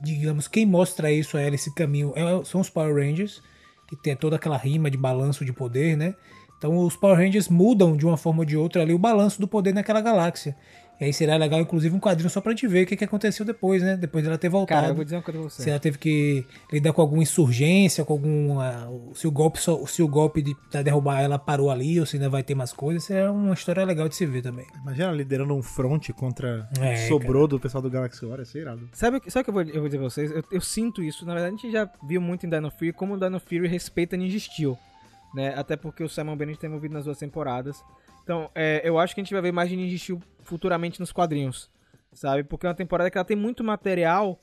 [SPEAKER 2] digamos, quem mostra isso a ela, esse caminho, é- são os Power Rangers, que tem toda aquela rima de balanço de poder, né? Então os Power Rangers mudam de uma forma ou de outra ali o balanço do poder naquela galáxia. E aí seria legal, inclusive, um quadrinho só pra gente ver o que, que aconteceu depois, né? Depois dela ter voltado.
[SPEAKER 1] Cara, eu vou dizer uma coisa pra você.
[SPEAKER 2] Se ela teve que lidar com alguma insurgência, com algum. ah, se o golpe, só, se o golpe de pra derrubar ela parou ali, ou se ainda vai ter mais coisas, é uma história legal de se ver também.
[SPEAKER 3] Imagina liderando um front contra
[SPEAKER 2] É,
[SPEAKER 3] o sobrou do pessoal do Galaxy War, isso é irado.
[SPEAKER 1] Sabe, o que- sabe o que eu vou, eu vou dizer pra vocês? Eu, eu sinto isso. Na verdade, a gente já viu muito em Dino Fury como o Dino Fury respeita Ninja Steel. Né? Até porque o Simon Bennett tem envolvido nas duas temporadas. Então, é, eu acho que a gente vai ver mais de Ninja Steel futuramente nos quadrinhos. Sabe? Porque é uma temporada que ela tem muito material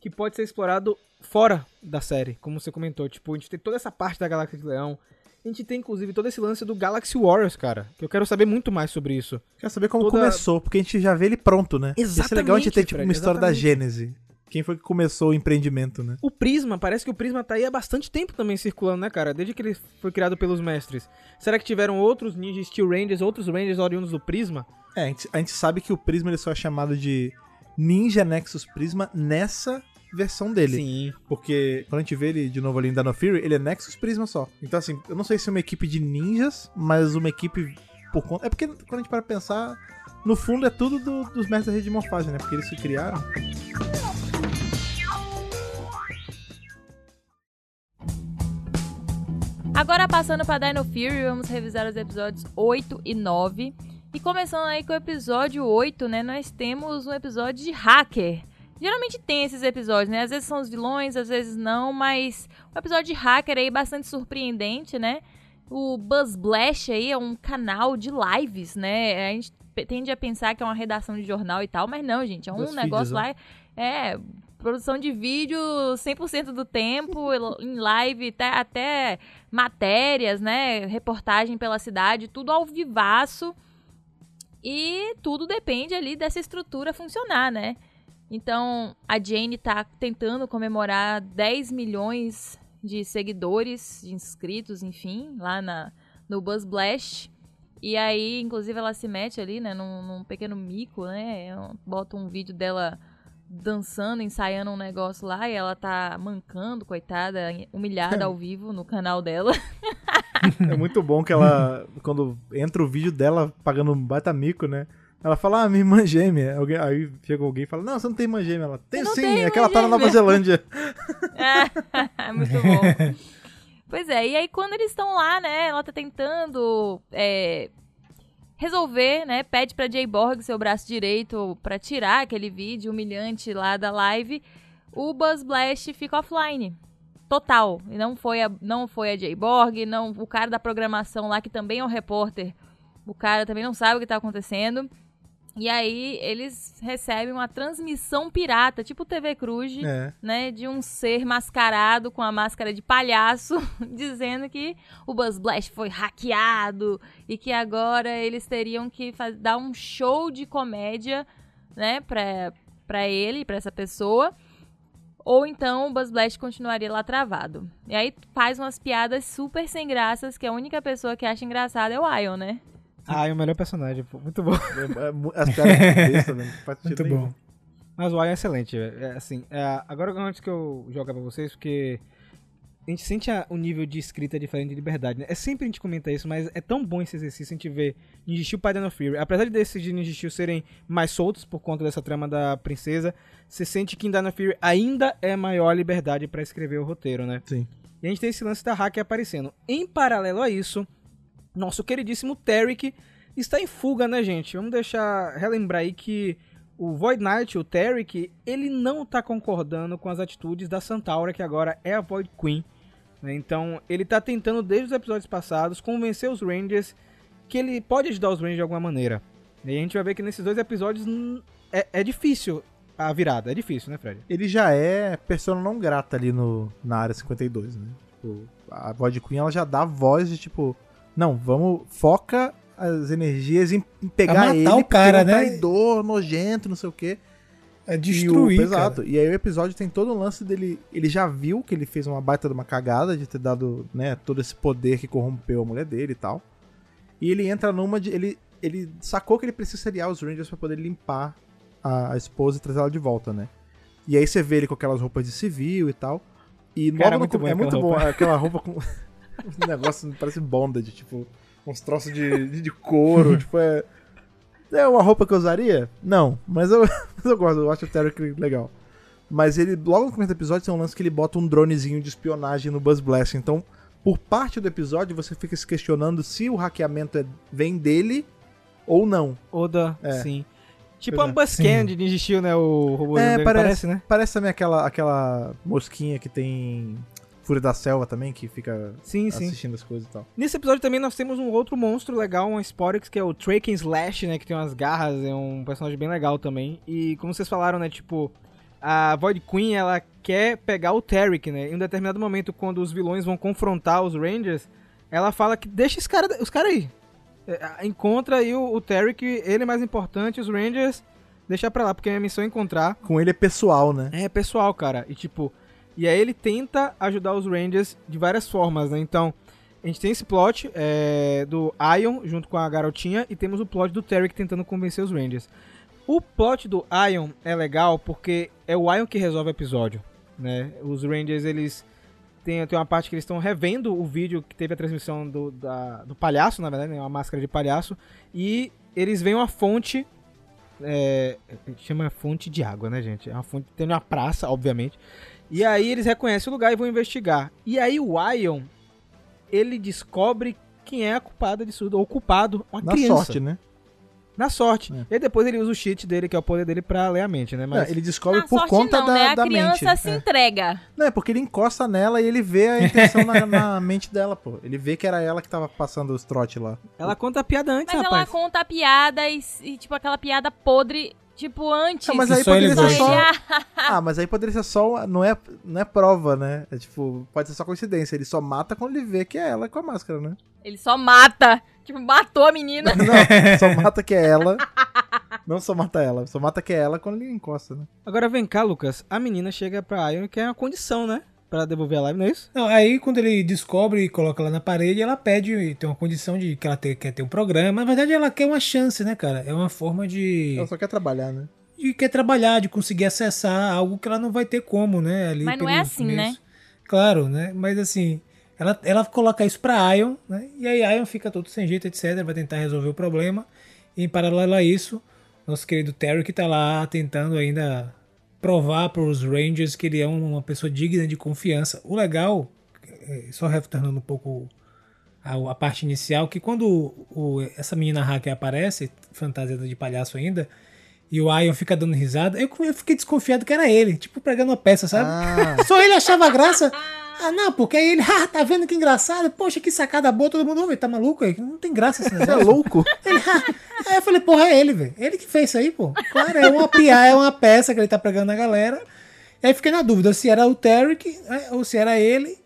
[SPEAKER 1] que pode ser explorado fora da série, como você comentou. Tipo, a gente tem toda essa parte da Galáxia de Leão. A gente tem, inclusive, todo esse lance do Galaxy Warriors, cara. Que eu quero saber muito mais sobre isso.
[SPEAKER 3] Quero saber como
[SPEAKER 1] Toda-
[SPEAKER 3] começou, porque a gente já vê ele pronto, né? Isso é legal a gente ter
[SPEAKER 1] Exatamente,
[SPEAKER 3] tipo,
[SPEAKER 1] Fred,
[SPEAKER 3] uma história da
[SPEAKER 1] exatamente.
[SPEAKER 3] Gênese. Quem foi que começou o empreendimento, né?
[SPEAKER 1] O Prisma, parece que o Prisma tá aí há bastante tempo também circulando, né, cara? Desde que ele foi criado pelos mestres. Será que tiveram outros Ninja Steel Rangers, outros Rangers oriundos do Prisma?
[SPEAKER 3] É, a gente, a gente sabe que o Prisma ele só é chamado de Ninja Nexus Prisma nessa versão dele.
[SPEAKER 1] Sim.
[SPEAKER 3] Porque quando a gente vê ele de novo ali em Dino Fury, ele é Nexus Prisma só. Então, assim, eu não sei se é uma equipe de ninjas, mas uma equipe por conta. É porque quando a gente para pensar, no fundo é tudo do- dos mestres da rede de morfagem, né? Porque eles se criaram.
[SPEAKER 4] Agora passando pra Dino Fury, vamos revisar os episódios 8 e 9. E começando aí com o episódio 8, né, nós temos um episódio de hacker. Geralmente tem esses episódios, né? Às vezes são os vilões, às vezes não, mas um episódio de hacker aí bastante surpreendente, né? O Buzz Blash aí é um canal de lives, né? A gente tende a pensar que é uma redação de jornal e tal, mas não, gente. É um negócio
[SPEAKER 3] né?
[SPEAKER 4] lá. É, produção de vídeo 100% do tempo, em live, até, até matérias, né? Reportagem pela cidade, tudo ao vivaço. E tudo depende ali dessa estrutura funcionar, né? Então, a Jane tá tentando comemorar 10 milhões de seguidores, de inscritos, enfim, lá na, no Buzz Blast. E aí, inclusive, ela se mete ali, né, num, num pequeno mico, né? Bota um vídeo dela dançando, ensaiando um negócio lá e ela tá mancando, coitada, humilhada ao [LAUGHS] vivo no canal dela.
[SPEAKER 3] É muito bom que ela, quando entra o vídeo dela pagando um baita mico, né? Ela fala, ah, minha irmã gêmea. Alguém, aí chega alguém e fala, não, você não tem irmã gêmea. Ela, tem sim, é que ela tá na Nova Zelândia. [LAUGHS]
[SPEAKER 4] É, [LAUGHS] muito bom. Pois é, e aí quando eles estão lá, né, ela tá tentando é, resolver, né, pede pra Jay Borg, seu braço direito, pra tirar aquele vídeo humilhante lá da live, o Buzz Blast fica offline. Total. E não foi a, não foi a Jay Borg, não, o cara da programação lá, que também é um repórter, o cara também não sabe o que tá acontecendo. E aí eles recebem uma transmissão pirata, tipo TV Cruz,
[SPEAKER 3] É.
[SPEAKER 4] né, de um ser mascarado com a máscara de palhaço, [LAUGHS] dizendo que o Buzz Blast foi hackeado e que agora eles teriam que dar um show de comédia, né, pra, pra ele, pra essa pessoa. Ou então o Buzz Blast continuaria lá travado. E aí faz umas piadas super sem graças, que a única pessoa que acha engraçado é o Ion, né?
[SPEAKER 1] Ah, é o melhor personagem, pô. Muito bom. [LAUGHS]
[SPEAKER 3] É- é As piadas bestas, né? Faz
[SPEAKER 2] Muito
[SPEAKER 3] nenhum.
[SPEAKER 2] bom.
[SPEAKER 1] Mas o Iron é excelente, velho. É, assim, é, agora antes que eu jogar pra vocês, porque a gente sente a- o nível de escrita diferente de liberdade, né? É sempre a gente comenta isso, mas é tão bom esse exercício a gente ver Ninja Steel e Dino Fury. Apesar de desses de Ninja Steel serem mais soltos por conta dessa trama da princesa, você sente que em Dino Fury ainda é maior liberdade pra escrever o roteiro, né?
[SPEAKER 3] Sim.
[SPEAKER 1] E a gente tem esse lance da hack aparecendo. Em paralelo a isso, nosso queridíssimo Tarek está em fuga, né, gente? Vamos deixar relembrar aí que o Void Knight, o Tarek, ele não tá concordando com as atitudes da Santaura, que agora é a Void Queen. né? Então, ele tá tentando, desde os episódios passados, convencer os Rangers que ele pode ajudar os Rangers de alguma maneira. E a gente vai ver que nesses dois episódios é, é difícil a virada. É difícil, né, Fred?
[SPEAKER 3] Ele já é persona não grata ali no, na área 52, né? Tipo, a Void Queen ela já dá voz de tipo, não, vamos, foca as energias em, em pegar
[SPEAKER 2] matar
[SPEAKER 3] ele,
[SPEAKER 2] o cara,
[SPEAKER 3] ele é um
[SPEAKER 2] né?
[SPEAKER 3] traidor, nojento, não sei o quê.
[SPEAKER 2] É
[SPEAKER 3] E o-
[SPEAKER 2] destruir,
[SPEAKER 3] Exato. E aí o episódio tem todo o lance dele. Ele já viu que ele fez uma baita de uma cagada de ter dado, né, todo esse poder que corrompeu a mulher dele e tal. E ele entra numa de. Ele, ele sacou que ele precisa seriar os Rangers pra poder limpar a, a esposa e trazer ela de volta, né? E aí você vê ele com aquelas roupas de civil e tal. E
[SPEAKER 1] Cara,
[SPEAKER 3] logo no
[SPEAKER 1] muito
[SPEAKER 3] é muito bom aquela roupa com. [LAUGHS] um negócio parece bondage, tipo, uns troços de, de, de couro, tipo, é. É uma roupa que eu usaria? Não, mas eu, [LAUGHS] mas eu gosto, eu acho o Tarek legal. Mas ele, logo no começo do episódio, tem um lance que ele bota um dronezinho de espionagem no Buzz Blast. Então, por parte do episódio, você fica se questionando se o hackeamento é- vem dele ou não.
[SPEAKER 1] Oda,
[SPEAKER 3] É.
[SPEAKER 1] sim. Tipo
[SPEAKER 3] Pois
[SPEAKER 1] a
[SPEAKER 3] é.
[SPEAKER 1] Buzzcan
[SPEAKER 2] Sim.
[SPEAKER 1] de Ninja Steel, né? O robô
[SPEAKER 3] É, parece.
[SPEAKER 1] parece, né?
[SPEAKER 3] Parece também aquela, aquela mosquinha que tem Fúria da Selva também, que fica
[SPEAKER 1] Sim, sim.
[SPEAKER 3] assistindo as coisas e tal.
[SPEAKER 1] Nesse episódio também nós temos um outro monstro legal, um Sporix, que é o Traken Slash, né? Que tem umas garras, é um personagem bem legal também. E como vocês falaram, né? Tipo, a Void Queen, ela quer pegar o Tarek, né? Em um determinado momento, quando os vilões vão confrontar os Rangers, ela fala que deixa os caras os cara aí. É, Encontra aí o, o Tarek, ele é mais importante, os Rangers deixa pra lá, porque a minha missão é encontrar.
[SPEAKER 3] Com ele é pessoal, né?
[SPEAKER 1] É pessoal, cara. E tipo, e aí ele tenta ajudar os Rangers de várias formas, né? Então, a gente tem esse plot é, do Ion junto com a garotinha e temos o plot do Tarek tentando convencer os Rangers. O plot do Ion é legal porque é o Ion que resolve o episódio, né? Os Rangers, eles tem, tem uma parte que eles estão revendo o vídeo que teve a transmissão do, da- do palhaço, na verdade, né? uma máscara de palhaço, e eles veem uma fonte é, chama fonte de água, né, gente? É uma fonte tem uma praça, obviamente. E aí eles reconhecem o lugar e vão investigar. E aí o Ion ele descobre quem é a culpada disso, tudo, ou o culpado, uma
[SPEAKER 3] Na
[SPEAKER 1] criança.
[SPEAKER 3] sorte, né?
[SPEAKER 1] Na sorte.
[SPEAKER 3] É.
[SPEAKER 1] E aí depois ele usa o cheat dele, que é o poder dele, pra ler a mente, né? Mas
[SPEAKER 3] Não, ele descobre
[SPEAKER 4] Na
[SPEAKER 3] por
[SPEAKER 4] sorte
[SPEAKER 3] conta
[SPEAKER 4] não,
[SPEAKER 3] da,
[SPEAKER 4] né? A
[SPEAKER 3] da
[SPEAKER 4] criança
[SPEAKER 3] mente.
[SPEAKER 4] se
[SPEAKER 3] É.
[SPEAKER 4] entrega.
[SPEAKER 3] Não, é porque ele encosta nela e ele vê a intenção na, na [LAUGHS] mente dela, pô. Ele vê que era ela que tava passando os trote lá.
[SPEAKER 1] ela conta a piada antes,
[SPEAKER 4] Mas ela
[SPEAKER 1] rapaz.
[SPEAKER 4] conta a piada e, e, tipo, aquela piada podre, tipo, antes.
[SPEAKER 3] Ah, mas
[SPEAKER 2] Que
[SPEAKER 3] aí
[SPEAKER 2] só
[SPEAKER 3] poderia ser só. [LAUGHS]
[SPEAKER 4] Ah,
[SPEAKER 3] mas aí poderia ser só. Não é, não é prova, né? É tipo, pode ser só coincidência. Ele só mata quando ele vê que é ela com a máscara, né?
[SPEAKER 4] ele só mata. Tipo, matou a menina.
[SPEAKER 3] Não, só mata que é ela. Não só mata ela, só mata que é ela quando ele encosta, né?
[SPEAKER 1] Agora vem cá, Lucas. A menina chega pra Ion e quer uma condição, né? Pra devolver a live, não é isso?
[SPEAKER 2] Não, aí quando ele descobre e coloca lá na parede, ela pede, tem uma condição de que ela ter- quer ter um programa. Na verdade, ela quer uma chance, né, cara? É uma forma de,
[SPEAKER 3] Ela só quer trabalhar, né?
[SPEAKER 2] de quer trabalhar, de conseguir acessar algo que ela não vai ter como, né? Ali
[SPEAKER 4] Mas não é assim,
[SPEAKER 2] meios.
[SPEAKER 4] né?
[SPEAKER 2] Claro, né? Mas assim, ela, ela coloca isso pra Ion, né? E aí Ion fica todo sem jeito, etc. Vai tentar resolver o problema. E em paralelo a isso, nosso querido Terry que tá lá tentando ainda provar para os Rangers que ele é uma pessoa digna de confiança. O legal, é, só retornando um pouco a, a parte inicial, que quando o- o- essa menina hacker aparece, fantasiada de palhaço ainda, e o Ion fica dando risada, eu, eu fiquei desconfiado que era ele, tipo pregando uma peça, sabe?
[SPEAKER 3] Ah,
[SPEAKER 2] Só ele achava graça. [LAUGHS] Ah, não, porque aí ele, [LAUGHS] ah, tá vendo que engraçado? Poxa, que sacada boa, todo mundo, velho, tá maluco aí? Não tem graça esse [LAUGHS]
[SPEAKER 3] Você é
[SPEAKER 2] negócio.
[SPEAKER 3] louco?
[SPEAKER 2] Ele, ah. Aí eu falei, porra, é ele, velho. Ele que fez isso aí, pô. Claro, é uma piada, é uma peça que ele tá pregando na galera. E aí fiquei na dúvida se era o Tarek né, ou se era ele.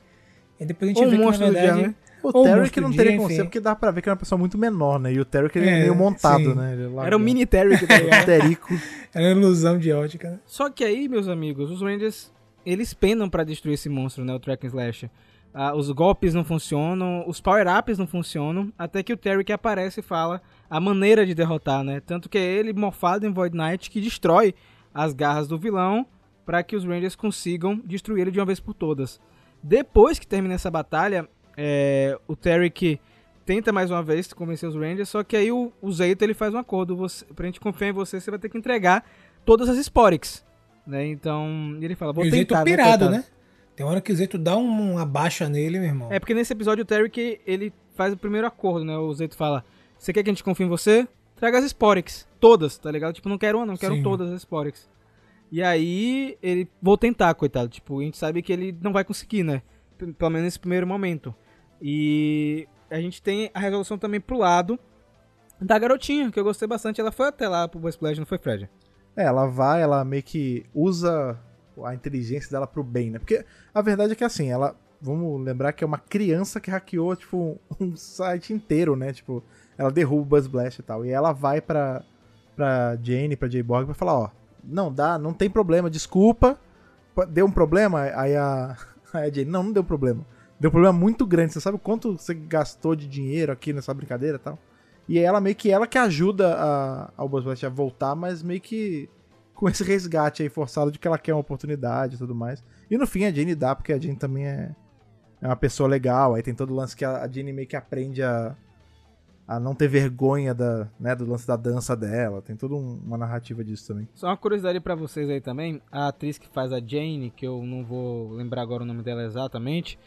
[SPEAKER 2] E depois a gente
[SPEAKER 1] Ou o
[SPEAKER 2] vê que, na verdade...
[SPEAKER 1] dia, né?
[SPEAKER 3] O Tarek não teria como ser, porque dá pra ver que é uma pessoa muito menor, né? E o Tarek ele é,
[SPEAKER 2] É,
[SPEAKER 3] meio montado,
[SPEAKER 2] sim.
[SPEAKER 3] né? Ele
[SPEAKER 1] Era o mini Terry que tá [LAUGHS] ligado?
[SPEAKER 3] Terico.
[SPEAKER 2] Era uma ilusão de ótica. né?
[SPEAKER 1] Só que aí, meus amigos, os Rangers, eles penam pra destruir esse monstro, né? O Track Slash. Ah, os golpes não funcionam, os power-ups não funcionam, até que o Terry que aparece e fala a maneira de derrotar, né? Tanto que é ele, mofado em Void Knight, que destrói as garras do vilão para que os Rangers consigam destruir ele de uma vez por todas. Depois que termina essa batalha, é, o Terry que tenta mais uma vez convencer os Rangers, só que aí o, o Zeito ele faz um acordo, você, pra gente confiar em você, você vai ter que entregar todas as Sporix, né? Então, ele fala, vou
[SPEAKER 2] E o Zeito
[SPEAKER 1] tentar,
[SPEAKER 2] pirado, né? Tem hora que o Zeito dá um- uma baixa nele, meu irmão.
[SPEAKER 1] É porque nesse episódio o Terry que ele faz o primeiro acordo, né? O Zeito fala: Você quer que a gente confie em você? Traga as Sporix. Todas, tá ligado? Tipo, não quero uma, não, quero
[SPEAKER 2] Sim.
[SPEAKER 1] todas as Sporix. E aí, ele. Vou tentar, coitado. Tipo, a gente sabe que ele não vai conseguir, né? Pelo menos nesse primeiro momento. E a gente tem a resolução também pro lado da garotinha, que eu gostei bastante. Ela foi até lá pro Boy Splash, não foi, Fred?
[SPEAKER 3] É, ela vai, ela meio que usa a inteligência dela pro bem, né? Porque a verdade é que assim, ela. Vamos lembrar que é uma criança que hackeou, tipo, [LAUGHS] um site inteiro, né? Tipo, ela derruba o Buzz Blast e tal. E ela vai pra, pra Jane, pra J-Borg, pra falar, ó, não dá, não tem problema, desculpa. Deu um problema? Aí a, [LAUGHS] aí a Jane, não, não deu problema. Deu um problema muito grande. Você sabe quanto você gastou de dinheiro aqui nessa brincadeira e tal? E ela meio que ela que ajuda a, ao Buzz a voltar, mas meio que com esse resgate aí forçado de que ela quer uma oportunidade e tudo mais. E no fim a Jane dá, porque a Jane também é, é uma pessoa legal. Aí tem todo o lance que a, a Jane meio que aprende a, a não ter vergonha da, né, do lance da dança dela. Tem toda um- uma narrativa disso também.
[SPEAKER 1] Só uma curiosidade pra vocês aí também, a atriz que faz a Jane, que eu não vou lembrar agora o nome dela exatamente,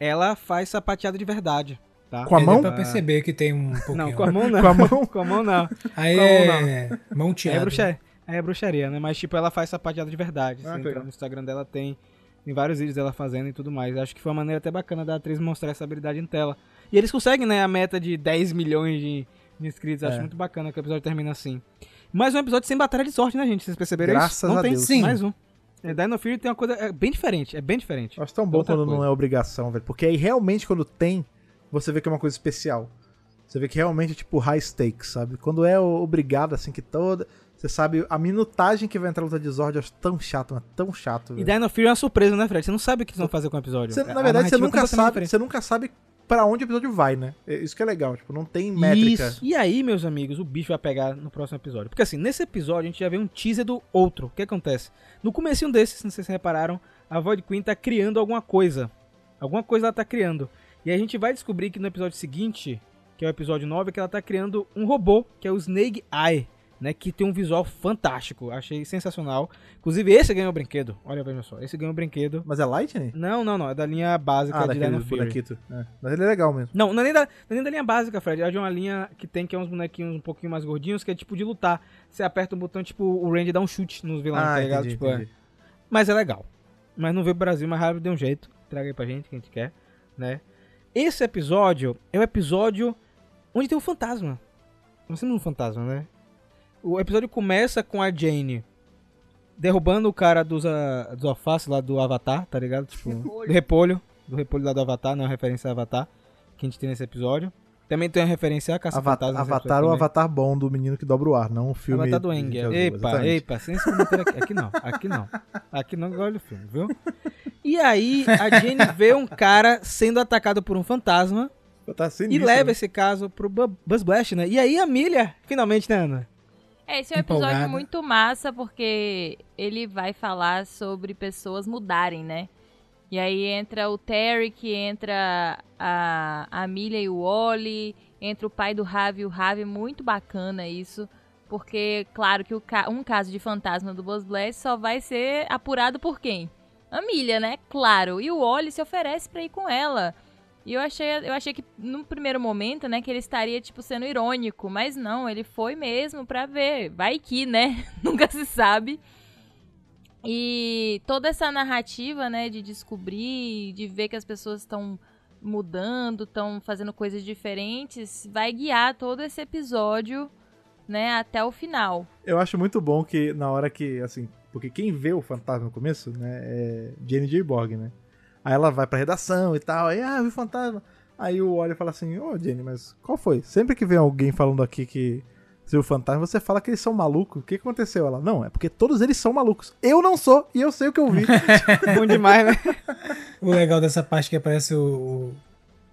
[SPEAKER 1] ela faz sapateado de verdade, tá?
[SPEAKER 3] Com a
[SPEAKER 2] Aí
[SPEAKER 3] mão?
[SPEAKER 2] Dá pra perceber que tem um pouquinho.
[SPEAKER 1] Não, com a mão não.
[SPEAKER 3] Com a mão? [LAUGHS]
[SPEAKER 1] com a mão não. [LAUGHS]
[SPEAKER 2] Aí
[SPEAKER 1] com a mão
[SPEAKER 2] é mão
[SPEAKER 1] Aí
[SPEAKER 2] teada.
[SPEAKER 1] é, bruxaria, aí é bruxaria, né? Mas tipo, ela faz sapateado de verdade.
[SPEAKER 3] Ah, legal.
[SPEAKER 1] no Instagram dela tem, tem vários vídeos dela fazendo e tudo mais. Acho que foi uma maneira até bacana da atriz mostrar essa habilidade em tela. E eles conseguem, né, a meta de 10 milhões de, de inscritos. Acho
[SPEAKER 3] É.
[SPEAKER 1] muito bacana que o episódio termina assim. Mais um episódio sem batalha de sorte, né, gente? Vocês perceberam
[SPEAKER 3] Graças
[SPEAKER 1] isso? Não
[SPEAKER 3] a
[SPEAKER 1] tem?
[SPEAKER 3] Deus.
[SPEAKER 2] Sim.
[SPEAKER 1] Mais um. É, Dino Fury tem uma coisa é bem diferente, é bem diferente.
[SPEAKER 3] Eu acho tão bom quando não
[SPEAKER 1] coisa.
[SPEAKER 3] é obrigação, velho. Porque aí realmente quando tem, você vê que é uma coisa especial. Você vê que realmente é tipo high stakes, sabe? Quando é obrigado, assim, que toda. Você sabe, a minutagem que vai entrar na luta de Zord acho tão chato, mas tão chato,
[SPEAKER 1] E
[SPEAKER 3] velho.
[SPEAKER 1] Dino Fury é uma surpresa, né, Fred? Você não sabe o que eles vão fazer com o episódio.
[SPEAKER 3] Você-
[SPEAKER 1] A
[SPEAKER 3] na verdade, você
[SPEAKER 1] é
[SPEAKER 3] nunca sabe, você nunca sabe para onde o episódio vai, né? É Isso que é legal, tipo, não tem métrica.
[SPEAKER 1] Isso. E aí, meus amigos, o bicho vai pegar no próximo episódio. Porque assim, nesse episódio a gente já vê um teaser do outro. O que acontece? No comecinho desses, não sei se vocês repararam, a Void Queen tá criando alguma coisa. Alguma coisa ela tá criando. E a gente vai descobrir que no episódio seguinte, que é o episódio 9, que ela tá criando um robô, que é o Snake Eye, né? Que tem um visual fantástico. Achei sensacional. Inclusive, esse ganhou o brinquedo. Olha, veja só. Esse ganhou o brinquedo.
[SPEAKER 3] Mas é Lightning?
[SPEAKER 1] Não, não, não. É da linha básica
[SPEAKER 3] Ah,
[SPEAKER 1] de Dino Fury.
[SPEAKER 3] É. Mas ele é legal mesmo.
[SPEAKER 1] Não, não é, nem da, não é nem da linha básica, Fred. É de uma linha que tem que é uns bonequinhos um pouquinho mais gordinhos, que é tipo de lutar. Você aperta um botão, tipo, o Randy dá um chute nos vilões, tá ligado?
[SPEAKER 3] Ah, entendi,
[SPEAKER 1] Tipo, é.
[SPEAKER 3] entendi.
[SPEAKER 1] Mas é legal. Mas não veio pro Brasil, mas rápido deu um jeito. Traga aí pra gente, que a gente quer, né? Esse episódio é o episódio onde tem um fantasma. Nós temos um fantasma, né? O episódio começa com a Jane derrubando o cara dos, ah, dos alfaces lá do Avatar, tá ligado? Tipo, do repolho. Do repolho lá do Avatar, não é uma referência ao Avatar que a gente tem nesse episódio. Também tem uma referência a Caça
[SPEAKER 3] Avatar,
[SPEAKER 1] Fantasmas. nesse
[SPEAKER 3] Avatar
[SPEAKER 1] episódio
[SPEAKER 3] o
[SPEAKER 1] também.
[SPEAKER 3] Avatar bom do menino que dobra o ar, não o filme.
[SPEAKER 1] Avatar do Eng. Epa,
[SPEAKER 3] exatamente.
[SPEAKER 1] epa, sem esse comentário aqui. Aqui não, aqui não. Aqui não olha o filme, viu? E aí, a Jenny [LAUGHS] vê um cara sendo atacado por um fantasma
[SPEAKER 3] Tá
[SPEAKER 1] e
[SPEAKER 3] sinistro,
[SPEAKER 1] leva
[SPEAKER 3] né?
[SPEAKER 1] esse caso pro Bu- Buzz Blast, né? E aí a Milha, finalmente, né, Ana?
[SPEAKER 4] É, esse é um episódio
[SPEAKER 2] Empolgada.
[SPEAKER 4] muito massa porque ele vai falar sobre pessoas mudarem, né? E aí entra o Terry, que entra a, a Milha e o Wally, entra o pai do Ravi o Ravi, muito bacana isso. Porque, claro, que ca- um caso de fantasma do Buzz Blast só vai ser apurado por quem? A Milha, né? Claro. E o Wally se oferece pra ir com ela. E eu achei, eu achei que no primeiro momento, né, que ele estaria, tipo, sendo irônico. Mas não, ele foi mesmo pra ver. Vai que, né? [LAUGHS] Nunca se sabe. E toda essa narrativa, né, de descobrir, de ver que as pessoas estão mudando, estão fazendo coisas diferentes, vai guiar todo esse episódio, né, até o final.
[SPEAKER 3] Eu acho muito bom que na hora que, assim, porque quem vê o fantasma no começo, né, é Jenny J. Borg, né? Aí ela vai pra redação e tal, aí, ah, eu vi o fantasma. Aí o Wally fala assim, ô Jenny, mas qual foi? Sempre que vem alguém falando aqui que viu o fantasma, você fala que eles são malucos. O que aconteceu? Ela, não, é porque todos eles são malucos. Eu não sou, e eu sei o que eu vi. [LAUGHS]
[SPEAKER 1] Bom demais, né?
[SPEAKER 2] O legal dessa parte que aparece o,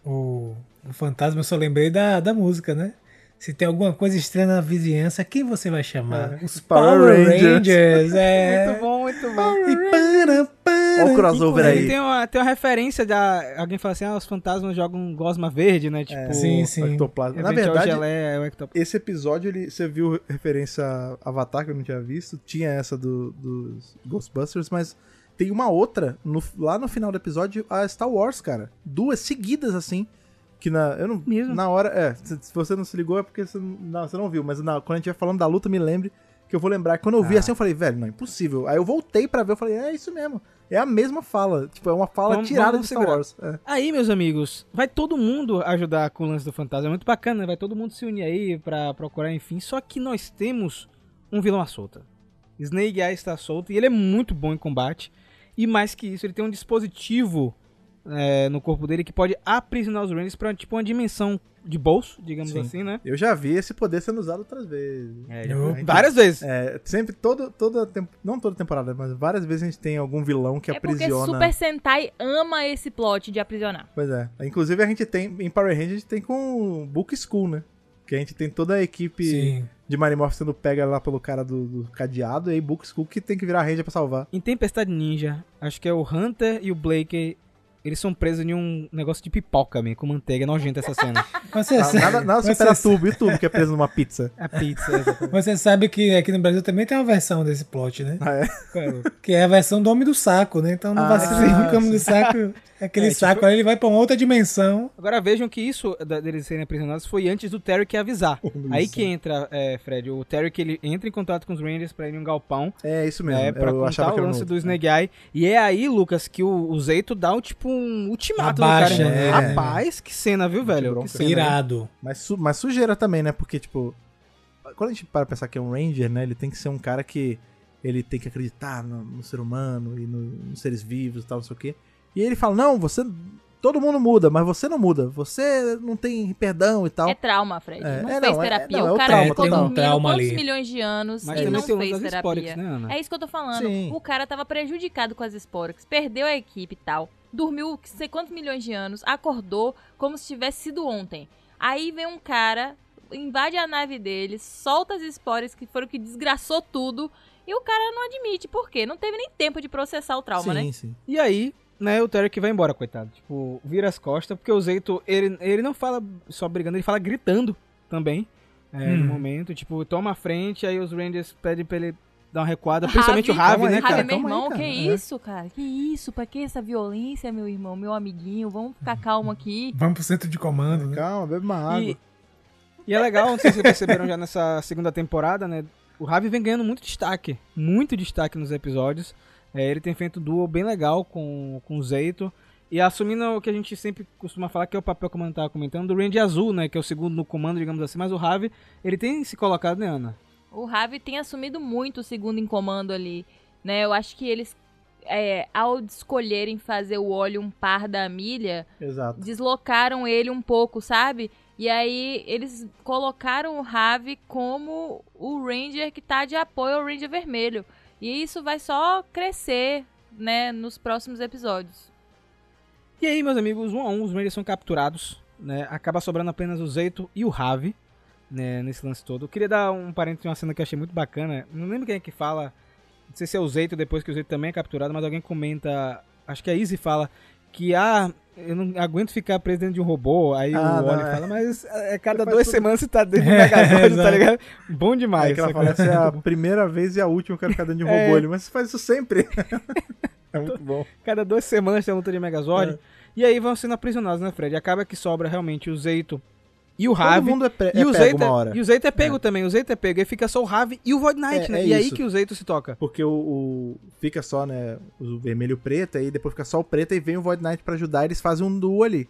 [SPEAKER 2] o, o, o fantasma, eu só lembrei da, da música, né? Se tem alguma coisa estranha na vizinhança, quem você vai chamar?
[SPEAKER 3] É,
[SPEAKER 2] Os
[SPEAKER 3] Power
[SPEAKER 2] Power,
[SPEAKER 3] Rangers.
[SPEAKER 2] Rangers. [LAUGHS] é.
[SPEAKER 1] Muito bom, muito bom.
[SPEAKER 2] E para, para.
[SPEAKER 3] Olha o crossover aí.
[SPEAKER 1] Tem uma, tem uma referência da. Alguém fala assim: ah, os fantasmas jogam gosma verde, né? Tipo,
[SPEAKER 3] É,
[SPEAKER 2] Sim,
[SPEAKER 3] o
[SPEAKER 2] sim.
[SPEAKER 3] ectoplasma. Na verdade,
[SPEAKER 1] geleia, é o ectoplasma.
[SPEAKER 3] esse episódio, ele, você viu referência a Avatar, que eu não tinha visto. Tinha essa do, dos Ghostbusters, mas tem uma outra, no- lá no final do episódio, a Star Wars, cara. Duas seguidas, assim. Que na. Eu não.
[SPEAKER 1] Mesmo?
[SPEAKER 3] Na hora. É, se, se você não se ligou é porque você não, você não viu. Mas na- quando a gente vai falando da luta, me lembre que eu vou lembrar. Quando eu vi
[SPEAKER 1] Ah.
[SPEAKER 3] assim, eu falei, velho, não, impossível. Aí eu voltei pra ver, eu falei, é isso mesmo. É a mesma fala. Tipo, é uma fala
[SPEAKER 1] Vamos-
[SPEAKER 3] tirada
[SPEAKER 1] vamos
[SPEAKER 3] de Star. Wars. É.
[SPEAKER 1] Aí, meus amigos, vai todo mundo ajudar com o lance do fantasma. É muito bacana, né? Vai todo mundo se unir aí pra procurar, enfim. Só que nós temos um vilão à solta. Snake Eye está solto e ele é muito bom em combate. E mais que isso, ele tem um dispositivo é, no corpo dele que pode aprisionar os Rangers pra tipo uma dimensão de bolso, digamos
[SPEAKER 3] Sim.
[SPEAKER 1] assim, né?
[SPEAKER 3] Eu já vi esse poder sendo usado outras vezes.
[SPEAKER 1] É,
[SPEAKER 2] foi.
[SPEAKER 1] várias vezes.
[SPEAKER 3] É, sempre, todo, toda não toda temporada, mas várias vezes a gente tem algum vilão que
[SPEAKER 4] é porque
[SPEAKER 3] aprisiona.
[SPEAKER 4] Super Sentai ama esse plot de aprisionar.
[SPEAKER 3] Pois é. Inclusive a gente tem, em Power Rangers, a gente tem com o Book School, né? Que a gente tem toda a equipe
[SPEAKER 2] Sim.
[SPEAKER 3] de Marimorph sendo pega lá pelo cara do, do cadeado, e aí Book School que tem que virar Ranger pra salvar.
[SPEAKER 1] Em Tempestade Ninja, acho que é o Hunter e o Blake. Eles são presos em um negócio de pipoca, man, com manteiga. É nojenta essa cena. [LAUGHS]
[SPEAKER 2] Você,
[SPEAKER 3] Ah,
[SPEAKER 2] sabe,
[SPEAKER 3] nada nada
[SPEAKER 2] você,
[SPEAKER 3] supera tubo e tubo que é preso numa pizza.
[SPEAKER 1] A pizza, exatamente.
[SPEAKER 2] você sabe que aqui no Brasil também tem uma versão desse plot, né?
[SPEAKER 3] Ah, é?
[SPEAKER 2] Que é a versão do Homem do Saco, né? Então não
[SPEAKER 3] Ah,
[SPEAKER 2] vacile que o Homem do Saco, aquele
[SPEAKER 1] É, tipo-
[SPEAKER 2] saco aí, ele vai pra uma outra dimensão.
[SPEAKER 1] Agora vejam que isso deles serem aprisionados foi antes do Terry que avisar. [LAUGHS] Aí que entra, é, Fred, o Terry que ele entra em contato com os Rangers pra ir em um galpão,
[SPEAKER 3] É isso mesmo.
[SPEAKER 1] né, pra
[SPEAKER 3] eu
[SPEAKER 1] contar o lance do Snake Eye. E é aí, Lucas, que o, o Zeito dá um, tipo um ultimato
[SPEAKER 2] Abaixa,
[SPEAKER 1] no cara.
[SPEAKER 3] né?
[SPEAKER 1] irmão. Rapaz, que cena, viu, velho? Que cena, viu?
[SPEAKER 2] Irado.
[SPEAKER 3] Mas, su- mas sujeira também, né? Porque, tipo, quando a gente para pensar que é um Ranger, né? Ele tem que ser um cara que ele tem que acreditar no, no ser humano e no- nos seres vivos e tal, não sei o quê. E ele fala, não, você... Todo mundo muda, mas você não muda. Você não tem perdão e tal.
[SPEAKER 4] É trauma, Fred.
[SPEAKER 3] É,
[SPEAKER 4] não
[SPEAKER 3] é,
[SPEAKER 4] fez
[SPEAKER 3] não, é-
[SPEAKER 4] terapia.
[SPEAKER 3] não, é
[SPEAKER 4] o
[SPEAKER 3] o
[SPEAKER 4] cara
[SPEAKER 3] trauma,
[SPEAKER 4] ficou dormindo
[SPEAKER 2] Trauma
[SPEAKER 4] quantos
[SPEAKER 2] ali.
[SPEAKER 4] milhões de anos
[SPEAKER 1] Mas
[SPEAKER 4] e não fez terapia.
[SPEAKER 1] né, Ana?
[SPEAKER 4] É isso que eu tô falando.
[SPEAKER 3] Sim.
[SPEAKER 4] O cara tava prejudicado com as esporas, perdeu a equipe e tal. Dormiu sei quantos milhões de anos, acordou como se tivesse sido ontem. Aí vem um cara, invade a nave dele, solta as esporas que foram o que desgraçou tudo. E o cara não admite. Por quê? Não teve nem tempo de processar o trauma,
[SPEAKER 3] sim,
[SPEAKER 4] né?
[SPEAKER 3] sim.
[SPEAKER 1] E aí, né, o Terry que vai embora, coitado. Tipo, vira as costas, porque o Zeito, ele, ele não fala só brigando, ele fala gritando também. É,
[SPEAKER 2] Hum.
[SPEAKER 1] No momento, tipo, toma a frente, aí os Rangers pedem pra ele dar uma recuada, principalmente o
[SPEAKER 4] Ravi,
[SPEAKER 1] né, cara?
[SPEAKER 4] Ravi, meu
[SPEAKER 3] calma aí,
[SPEAKER 4] irmão,
[SPEAKER 3] cara.
[SPEAKER 4] que
[SPEAKER 3] É.
[SPEAKER 4] isso, cara? Que isso? Pra que essa violência, meu irmão, meu amiguinho? Vamos ficar calmo aqui.
[SPEAKER 2] Vamos pro centro de comando, né?
[SPEAKER 3] Calma, bebe uma água.
[SPEAKER 1] E, e é legal, não sei se vocês perceberam já nessa segunda temporada, né? O Ravi vem ganhando muito destaque, muito destaque nos episódios. É, ele tem feito um duo bem legal com, com o Zeito. E assumindo o que a gente sempre costuma falar, que é o papel, como eu tava comentando, do Randy Azul, né? Que é o segundo no comando, digamos assim. Mas o Ravi, ele tem se colocado, né, Ana?
[SPEAKER 4] O Ravi tem assumido muito o segundo em comando ali, né? Eu acho que eles, é, ao escolherem fazer o óleo um par da milha,
[SPEAKER 3] Exato.
[SPEAKER 4] deslocaram ele um pouco, sabe? E aí eles colocaram o Ravi como o Ranger que tá de apoio ao Ranger Vermelho. E isso vai só crescer, né, nos próximos episódios.
[SPEAKER 1] E aí, meus amigos, um a um, os Rangers são capturados, né? Acaba sobrando apenas o Zeito e o Ravi, né? Nesse lance todo. Eu queria dar um parênteses uma cena que eu achei muito bacana. Não lembro quem é que fala, não sei se é o Zeito depois que o Zeito também é capturado, mas alguém comenta, acho que a Izzy fala que, ah, eu não aguento ficar preso dentro de um robô. Aí
[SPEAKER 3] Ah,
[SPEAKER 1] o Oli
[SPEAKER 3] é.
[SPEAKER 1] fala, mas é cada
[SPEAKER 3] Você faz
[SPEAKER 1] duas
[SPEAKER 3] tudo.
[SPEAKER 1] semanas você tá dentro [LAUGHS] do Megazord, tá
[SPEAKER 2] exato.
[SPEAKER 1] ligado? Bom demais.
[SPEAKER 3] É que ela fala, essa é a primeira vez e a última que eu quero ficar dentro de um [LAUGHS]
[SPEAKER 1] É.
[SPEAKER 3] robô. Ele, mas você faz isso sempre. [LAUGHS] é muito bom.
[SPEAKER 1] Cada duas semanas tem a luta de Megazord.
[SPEAKER 3] É.
[SPEAKER 1] E aí vão sendo aprisionados, né, Fred? Acaba que sobra realmente o Zeito E o
[SPEAKER 3] Todo
[SPEAKER 1] Ravi.
[SPEAKER 3] mundo é, pre-
[SPEAKER 1] E
[SPEAKER 3] é
[SPEAKER 1] o
[SPEAKER 3] pego
[SPEAKER 1] Zeito
[SPEAKER 3] uma
[SPEAKER 1] é,
[SPEAKER 3] hora.
[SPEAKER 1] e o Zeito é pego também, o Zeito é pego. Aí fica só o Ravi e o Void Knight,
[SPEAKER 3] É,
[SPEAKER 1] né?
[SPEAKER 3] é
[SPEAKER 1] e aí
[SPEAKER 3] isso.
[SPEAKER 1] que o Zeito se toca.
[SPEAKER 3] Porque o, o- fica só, né, o vermelho e o preto, aí depois fica só o preto e vem o Void Knight pra ajudar, eles fazem um duo ali.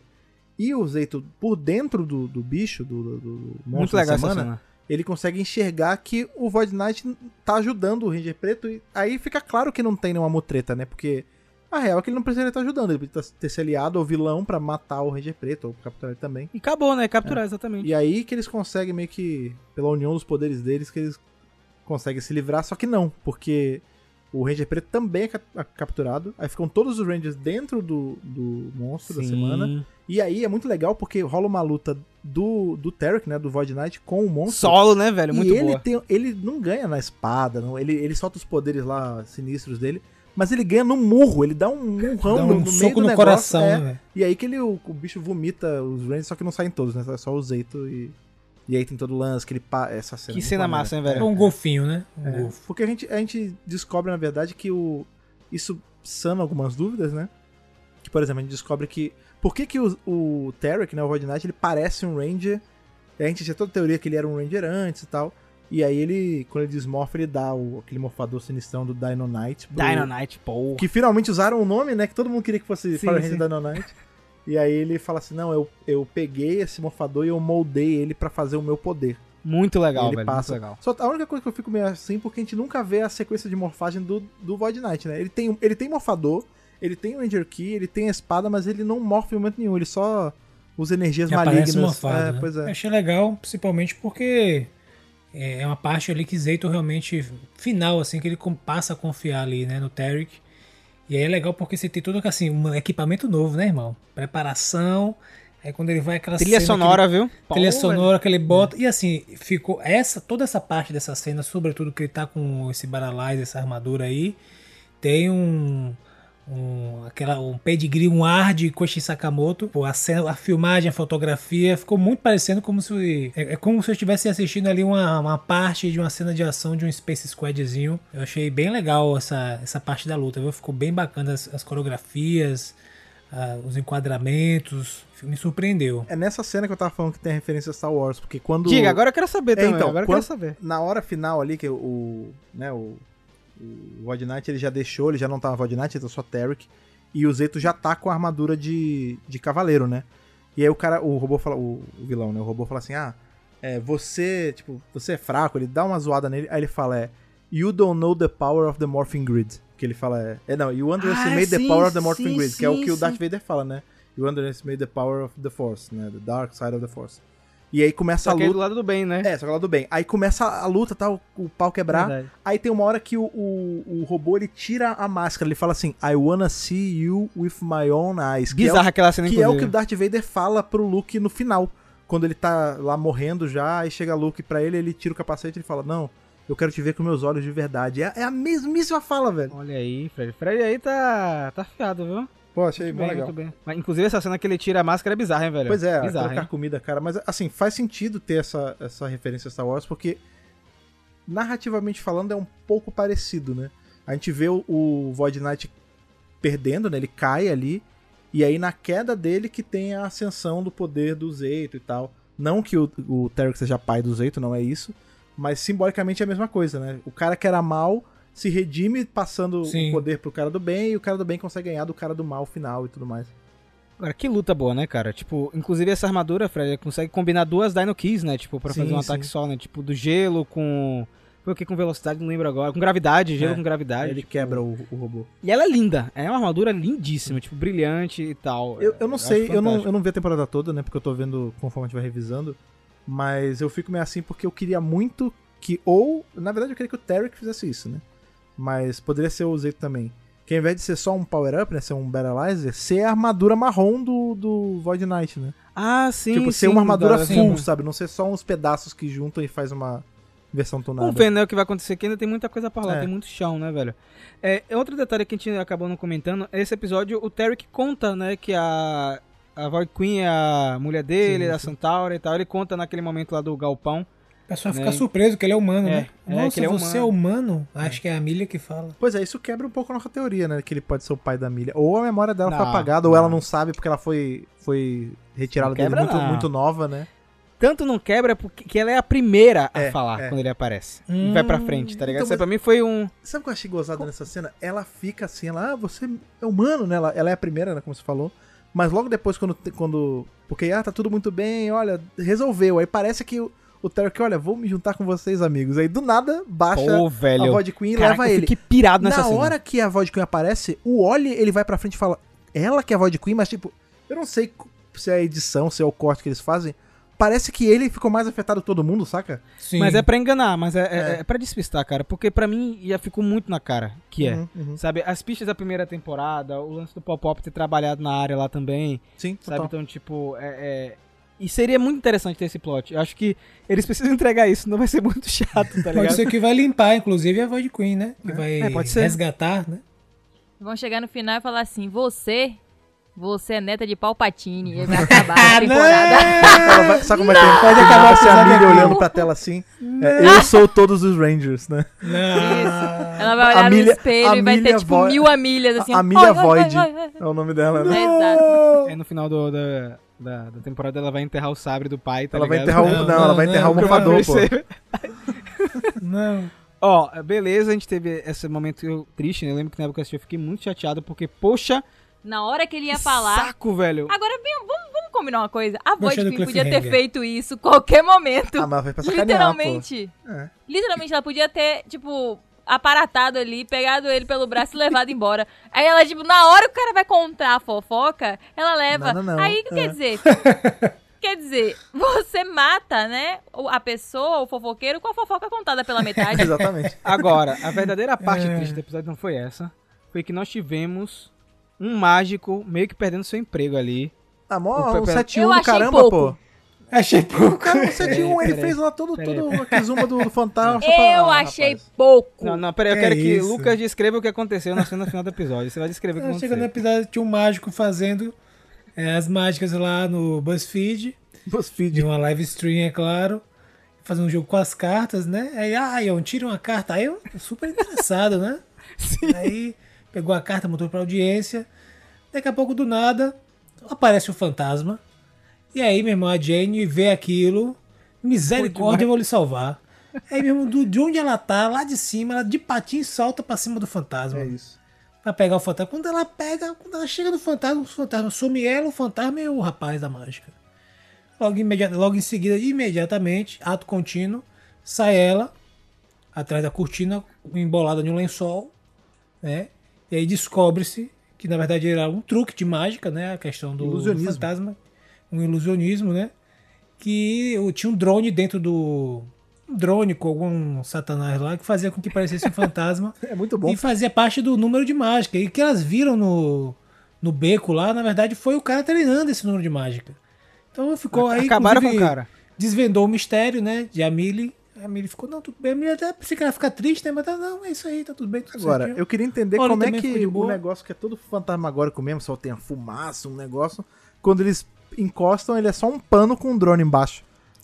[SPEAKER 3] E o Zeito, por dentro do, do bicho, do, do, do monstro
[SPEAKER 1] Muito legal essa
[SPEAKER 3] semana,
[SPEAKER 1] cena.
[SPEAKER 3] ele consegue enxergar que o Void Knight tá ajudando o Ranger Preto e aí fica claro que não tem nenhuma mutreta, né? Porque a real é que ele não precisaria estar ajudando, ele precisa ter se aliado ao vilão pra matar o Ranger Preto, ou capturar ele também.
[SPEAKER 1] E acabou, né? Capturar, exatamente.
[SPEAKER 3] E aí que eles conseguem meio que, pela união dos poderes deles, que eles conseguem se livrar, só que não, porque o Ranger Preto também é cap- capturado, aí ficam todos os Rangers dentro do, do monstro da semana, e aí é muito legal porque rola uma luta do, do Tarek, né, do Void Knight, com o monstro.
[SPEAKER 1] Solo, né, velho? Muito
[SPEAKER 3] e ele,
[SPEAKER 1] boa.
[SPEAKER 3] tem, ele não ganha na espada, não, ele, ele solta os poderes lá sinistros dele, mas ele ganha no murro, ele dá um murrão
[SPEAKER 2] Dá
[SPEAKER 3] no,
[SPEAKER 2] um
[SPEAKER 3] no meio
[SPEAKER 2] soco
[SPEAKER 3] do
[SPEAKER 2] no
[SPEAKER 3] negócio,
[SPEAKER 2] coração,
[SPEAKER 3] é,
[SPEAKER 2] né,
[SPEAKER 3] e aí que ele, o, o bicho vomita os Rangers, só que não saem todos, né? Só o Zeito e. E aí tem todo o lance, que ele. pa- Essa cena.
[SPEAKER 1] Que cena
[SPEAKER 3] maneira.
[SPEAKER 1] massa, hein,
[SPEAKER 2] É
[SPEAKER 1] velho?
[SPEAKER 2] um golfinho, né? Um
[SPEAKER 3] É,
[SPEAKER 2] golfo.
[SPEAKER 3] porque a gente, a gente descobre, na verdade, que o. Isso sana algumas dúvidas, né? Que, por exemplo, a gente descobre que. Por que, que o, o Tarek, né, o Void Knight, ele parece um Ranger. A gente tinha toda a teoria que ele era um Ranger antes e tal. E aí ele, quando ele desmorfa, ele dá o, aquele morfador sinistrão do Dino Knight. pro-
[SPEAKER 1] Dino Knight, pô.
[SPEAKER 3] Que finalmente usaram o nome, né? Que todo mundo queria que fosse
[SPEAKER 1] Sim,
[SPEAKER 3] Power
[SPEAKER 1] sim.
[SPEAKER 3] Ranger Dino Knight. E aí ele fala assim: Não, eu, eu peguei esse morfador e eu moldei ele pra fazer o meu poder.
[SPEAKER 1] Muito legal,
[SPEAKER 3] ele
[SPEAKER 1] velho.
[SPEAKER 3] passa.
[SPEAKER 1] Muito legal.
[SPEAKER 3] Só a única coisa que eu fico meio assim, porque a gente nunca vê a sequência de morfagem do, do Void Knight, né? Ele tem, ele tem morfador, ele tem o Ranger Key, ele tem a espada, mas ele não morfa em momento nenhum, ele só usa energias
[SPEAKER 2] aparece
[SPEAKER 3] malignas.
[SPEAKER 2] morfado,
[SPEAKER 3] é,
[SPEAKER 2] né?
[SPEAKER 3] pois
[SPEAKER 2] Eu
[SPEAKER 3] é.
[SPEAKER 2] achei legal, principalmente porque é uma parte ali que Zeito realmente final, assim, que ele passa a confiar ali, né, no Tarek. E aí é legal porque você tem todo assim, um equipamento novo, né, irmão? Preparação. Aí quando ele vai aquela
[SPEAKER 1] Trilha
[SPEAKER 2] cena
[SPEAKER 1] sonora,
[SPEAKER 2] ele-
[SPEAKER 1] viu?
[SPEAKER 2] trilha
[SPEAKER 1] Pô,
[SPEAKER 2] sonora que ele bota. E assim, ficou essa toda essa parte dessa cena, sobretudo que ele tá com esse Baralize, essa armadura aí, tem um um aquela um pedigree, um ar de Koichi Sakamoto. Pô, a cena, a filmagem, a fotografia ficou muito parecendo como se é, é como se eu estivesse assistindo ali uma, uma parte de uma cena de ação de um Space Squadzinho. Eu achei bem legal essa essa parte da luta, viu? Ficou bem bacana as, as coreografias, ah, os enquadramentos. Me surpreendeu.
[SPEAKER 3] É nessa cena que eu tava falando que tem a referência a Star Wars, porque quando.
[SPEAKER 1] Diga, agora eu quero saber
[SPEAKER 3] É,
[SPEAKER 1] também.
[SPEAKER 3] então,
[SPEAKER 1] agora eu
[SPEAKER 3] quando-
[SPEAKER 1] quero saber.
[SPEAKER 3] na hora final ali, que o, o, né, o, o Void Knight ele já deixou, ele já não tava Void Knight, então só Tarek. E o Zeto já tá com a armadura de, de cavaleiro, né? E aí o cara, o robô fala, o, o vilão, né? O robô fala assim: ah, é, você, tipo, você é fraco, ele dá uma zoada nele, aí ele fala, é, you don't know the power of the Morphing Grid. Que ele fala, é, é não, you underestimate the
[SPEAKER 1] sim,
[SPEAKER 3] power of the Morphing
[SPEAKER 1] sim,
[SPEAKER 3] Grid, que é o
[SPEAKER 1] sim,
[SPEAKER 3] que o
[SPEAKER 1] sim.
[SPEAKER 3] Darth Vader fala, né? You underestimate the power of the Force, né? The dark side of the Force. E aí começa
[SPEAKER 1] Só
[SPEAKER 3] a
[SPEAKER 1] que é
[SPEAKER 3] luta.
[SPEAKER 1] do lado do bem, né?
[SPEAKER 3] É, só que lá do bem. Aí começa a luta, tá? O, o pau quebrar.
[SPEAKER 1] Verdade.
[SPEAKER 3] Aí tem uma hora que o, o, o robô ele tira a máscara. Ele fala assim: I wanna see you with my own eyes. É
[SPEAKER 1] Bizarra aquela cena,
[SPEAKER 3] que é o que o
[SPEAKER 1] inclusive.
[SPEAKER 3] Darth Vader fala pro Luke no final. Quando ele tá lá morrendo já, aí chega Luke pra ele, ele tira o capacete e ele fala: Não, eu quero te ver com meus olhos de verdade. É, é a mesmíssima fala, velho.
[SPEAKER 1] Olha aí, Fred. Fred aí tá, tá afiado, viu?
[SPEAKER 3] Pô, achei
[SPEAKER 1] Muito
[SPEAKER 3] bem legal.
[SPEAKER 1] muito bem. Mas, inclusive, essa cena que ele tira a máscara é bizarra, hein, velho?
[SPEAKER 3] Pois é,
[SPEAKER 1] bizarra,
[SPEAKER 3] colocar
[SPEAKER 1] hein?
[SPEAKER 3] comida, cara. Mas, assim, faz sentido ter essa, essa referência a Star Wars, porque, narrativamente falando, é um pouco parecido, né? A gente vê o, o Void Knight perdendo, né? Ele cai ali, e aí na queda dele que tem a ascensão do poder do Zeito e tal. Não que o, o Tarek seja pai do Zeito, não é isso. Mas simbolicamente é a mesma coisa, né? O cara que era mal se redime passando
[SPEAKER 2] Sim.
[SPEAKER 3] o poder pro cara do bem, e o cara do bem consegue ganhar do cara do mal final e tudo mais.
[SPEAKER 1] Agora, que luta boa, né, cara? Tipo, inclusive essa armadura, Fred, consegue combinar duas Dino Keys, né? Tipo, pra
[SPEAKER 3] Sim,
[SPEAKER 1] fazer um ataque
[SPEAKER 3] sim.
[SPEAKER 1] só, né? Tipo, do gelo com... Foi o que com velocidade? Não lembro agora. Com gravidade, gelo
[SPEAKER 3] É,
[SPEAKER 1] com gravidade.
[SPEAKER 3] Ele
[SPEAKER 1] tipo.
[SPEAKER 3] quebra o, o robô.
[SPEAKER 1] E ela é linda. É uma armadura lindíssima, tipo, brilhante e tal.
[SPEAKER 3] Eu, eu não
[SPEAKER 1] acho
[SPEAKER 3] sei, eu não, eu não vi a temporada toda, né? Porque eu tô vendo conforme a gente vai revisando. Mas eu fico meio assim porque eu queria muito que. Ou, na verdade, eu queria que o Tarek fizesse isso, né? Mas poderia ser o Zeito também. Que ao invés de ser só um power-up, né? Ser um Battleizer, ser a armadura marrom do, do Void Knight, né?
[SPEAKER 1] Ah, sim,
[SPEAKER 3] tipo,
[SPEAKER 1] sim.
[SPEAKER 3] ser uma armadura full,
[SPEAKER 2] sim.
[SPEAKER 3] sabe? Não ser só uns pedaços que juntam e faz uma versão tunada.
[SPEAKER 1] Vamos ver, né, o que vai acontecer, que ainda tem muita coisa pra lá,
[SPEAKER 3] É.
[SPEAKER 1] tem muito chão, né, velho? É, outro detalhe que a gente acabou não comentando, esse episódio, o Tarek conta, né, que a, a Void Queen é a mulher dele,
[SPEAKER 3] Sim,
[SPEAKER 1] a
[SPEAKER 3] sim.
[SPEAKER 1] Centaura e tal, ele conta naquele momento lá do galpão.
[SPEAKER 2] O pessoal
[SPEAKER 1] Né?
[SPEAKER 2] fica surpreso que ele é humano,
[SPEAKER 1] É,
[SPEAKER 2] né?
[SPEAKER 1] é,
[SPEAKER 2] Nossa,
[SPEAKER 1] ele é
[SPEAKER 2] você é humano? Acho que é a Milha que fala.
[SPEAKER 3] Pois é, isso quebra um pouco a nossa teoria, né? Que ele pode ser o pai da Milha. Ou a memória dela foi
[SPEAKER 1] Não,
[SPEAKER 3] apagada, ou
[SPEAKER 1] não.
[SPEAKER 3] ela não sabe porque ela foi, foi retirada dele muito, muito nova, né?
[SPEAKER 1] tanto não quebra porque que ela é a primeira a
[SPEAKER 3] É,
[SPEAKER 1] falar
[SPEAKER 3] é.
[SPEAKER 1] quando ele aparece. E vai pra
[SPEAKER 2] Hum,
[SPEAKER 1] frente, tá ligado?
[SPEAKER 3] então,
[SPEAKER 1] Isso aí pra mim foi um.
[SPEAKER 3] Sabe o que eu achei gozado nessa cena? Ela fica assim, ela, ah, você é humano, né? Ela, ela é a primeira, né? Como você falou. Mas logo depois, quando. quando porque, ah, tá tudo muito bem, olha, resolveu. Aí parece que o, Tarek, olha, vou me juntar com vocês, amigos. Aí do nada baixa
[SPEAKER 1] Pô,
[SPEAKER 3] a
[SPEAKER 1] velho.
[SPEAKER 3] voz de Queen e
[SPEAKER 1] Caraca,
[SPEAKER 3] leva ele.
[SPEAKER 1] fiquei pirado nessa
[SPEAKER 3] Na
[SPEAKER 1] cena.
[SPEAKER 3] hora que a voz de Queen aparece, o Oli, ele vai pra frente e fala, ela que é a voz de Queen, mas tipo, eu não sei se é a edição, se é o corte que eles fazem. Parece que ele ficou mais afetado que todo mundo, saca?
[SPEAKER 2] Sim.
[SPEAKER 1] Mas é pra enganar, mas é, é,
[SPEAKER 3] É.
[SPEAKER 1] é pra despistar, cara. Porque pra mim já ficou muito na cara que é.
[SPEAKER 3] Uhum, uhum.
[SPEAKER 1] Sabe, as pistas da primeira temporada, o lance do Pop-Up ter trabalhado na área lá também.
[SPEAKER 3] Sim,
[SPEAKER 1] Sabe,
[SPEAKER 3] total.
[SPEAKER 1] então, tipo, é, é- E seria muito interessante ter esse plot. Eu acho que eles precisam entregar isso, não vai ser muito chato, tá ligado?
[SPEAKER 2] Pode ser que vai limpar, inclusive, a voz de Queen, né? Que vai
[SPEAKER 1] É, pode ser.
[SPEAKER 2] resgatar, né?
[SPEAKER 4] Vão chegar no final e falar assim: você, você é neta de Palpatine. E vai [LAUGHS] acabar a temporada.
[SPEAKER 3] Ela vai- sabe como é que?
[SPEAKER 2] Pode acabar
[SPEAKER 3] Vai ser a
[SPEAKER 2] aqui.
[SPEAKER 3] olhando pra tela assim. é, eu sou todos os Rangers, né?
[SPEAKER 2] Não.
[SPEAKER 4] Ela vai olhar
[SPEAKER 3] Amília-
[SPEAKER 4] no espelho e vai ter
[SPEAKER 3] Amília
[SPEAKER 4] tipo
[SPEAKER 3] Vo-
[SPEAKER 4] mil Amílias assim.
[SPEAKER 3] A
[SPEAKER 4] oi,
[SPEAKER 3] Void
[SPEAKER 4] oi, oi.
[SPEAKER 3] é o nome dela, né?
[SPEAKER 4] É, exato.
[SPEAKER 1] Aí no final do- da, da, da temporada ela vai enterrar o sabre do pai, tá
[SPEAKER 3] Ela vai
[SPEAKER 1] ligado?
[SPEAKER 3] enterrar o.
[SPEAKER 2] Não,
[SPEAKER 3] Não, ela
[SPEAKER 2] não,
[SPEAKER 3] vai enterrar
[SPEAKER 2] não,
[SPEAKER 3] o
[SPEAKER 2] não,
[SPEAKER 3] mofador,
[SPEAKER 1] Vai
[SPEAKER 3] pô.
[SPEAKER 2] Não.
[SPEAKER 1] Ó, beleza, a gente teve esse momento triste, né? Eu lembro que na época eu fiquei muito chateado porque, poxa,
[SPEAKER 4] Na hora que ele ia
[SPEAKER 1] que
[SPEAKER 4] falar.
[SPEAKER 1] saco, velho.
[SPEAKER 4] Agora, bem, vamos, vamos combinar uma coisa. A voz podia ter feito isso qualquer momento.
[SPEAKER 3] Ah, mas vai pra sacanear, pô.
[SPEAKER 4] Literalmente.
[SPEAKER 3] É.
[SPEAKER 4] Literalmente, ela podia ter, tipo, aparatado ali, pegado ele pelo braço e levado embora. [LAUGHS] Aí ela, tipo, na hora que o cara vai contar a fofoca, ela leva.
[SPEAKER 3] Não, não, não.
[SPEAKER 4] Aí,
[SPEAKER 3] É.
[SPEAKER 4] quer dizer. [LAUGHS] Quer dizer, você mata, né, o- a pessoa, o fofoqueiro, com a fofoca contada pela metade. [LAUGHS]
[SPEAKER 3] Exatamente.
[SPEAKER 1] Agora, a verdadeira parte
[SPEAKER 2] É.
[SPEAKER 1] triste do episódio não foi essa. Foi que nós tivemos um mágico meio que perdendo seu emprego ali.
[SPEAKER 3] Ah,
[SPEAKER 1] O
[SPEAKER 3] mó, um
[SPEAKER 1] Pepe-
[SPEAKER 3] 7-1
[SPEAKER 4] Eu
[SPEAKER 3] do
[SPEAKER 4] achei
[SPEAKER 3] caramba,
[SPEAKER 4] pouco.
[SPEAKER 3] pô.
[SPEAKER 2] Achei pouco.
[SPEAKER 3] Cara, o 7-1, ele
[SPEAKER 1] Peraí,
[SPEAKER 3] fez lá todo, todo a Kizumba do, do fantasma.
[SPEAKER 4] Eu
[SPEAKER 3] Ah,
[SPEAKER 4] achei
[SPEAKER 3] rapaz.
[SPEAKER 4] pouco.
[SPEAKER 1] Não, não, peraí, eu
[SPEAKER 2] É
[SPEAKER 1] quero que
[SPEAKER 2] isso.
[SPEAKER 1] Lucas descreva o que aconteceu na cena final do episódio. Você vai descrever o que
[SPEAKER 2] Chega no
[SPEAKER 1] aconteceu.
[SPEAKER 2] episódio, tinha um mágico fazendo é, as mágicas lá no BuzzFeed, de
[SPEAKER 3] BuzzFeed.
[SPEAKER 2] uma live stream, é claro. Fazendo um jogo com as cartas, né? Aí, ah, Ion, tira uma carta. Aí eu, super interessado, né? [LAUGHS] Aí pegou a carta, montou pra audiência. Daqui a pouco, do nada, aparece o fantasma. E aí, meu irmão, a Jane vê aquilo. Misericórdia, eu vou lhe salvar. Aí, meu irmão, do- de onde ela tá, lá de cima, ela de patins salta pra cima do fantasma.
[SPEAKER 3] É isso.
[SPEAKER 2] Pra pegar o fantasma. Quando ela pega, quando ela chega no fantasma, o fantasma some ela, o fantasma e o rapaz da mágica. Logo, imediata, logo em seguida, imediatamente, ato contínuo, sai ela, atrás da cortina, embolada em um lençol, né? E aí descobre-se que na verdade era um truque de mágica, né? A questão do
[SPEAKER 3] Ilusionismo.
[SPEAKER 2] fantasma, um ilusionismo, né? Que eu- tinha um drone dentro do. Um drone com algum satanás lá que fazia com que parecesse um fantasma [LAUGHS]
[SPEAKER 3] É muito bom.
[SPEAKER 2] e fazia parte do número de mágica. E o que elas viram no, no beco lá, na verdade, foi o cara treinando esse número de mágica. Então ficou aí.
[SPEAKER 1] Acabaram com o cara.
[SPEAKER 2] Desvendou o mistério, né? De Amelie. A Amelie ficou, não, tudo bem. A Amelie até pensei que ela ficar triste, né? Mas tá, não, é isso aí, tá tudo bem. Tudo
[SPEAKER 3] Agora,
[SPEAKER 2] certinho.
[SPEAKER 3] eu queria entender
[SPEAKER 2] Olha,
[SPEAKER 3] como é que o negócio que é todo fantasmagórico mesmo, só tem a fumaça, um negócio. Quando eles encostam, ele é só um pano com um drone embaixo.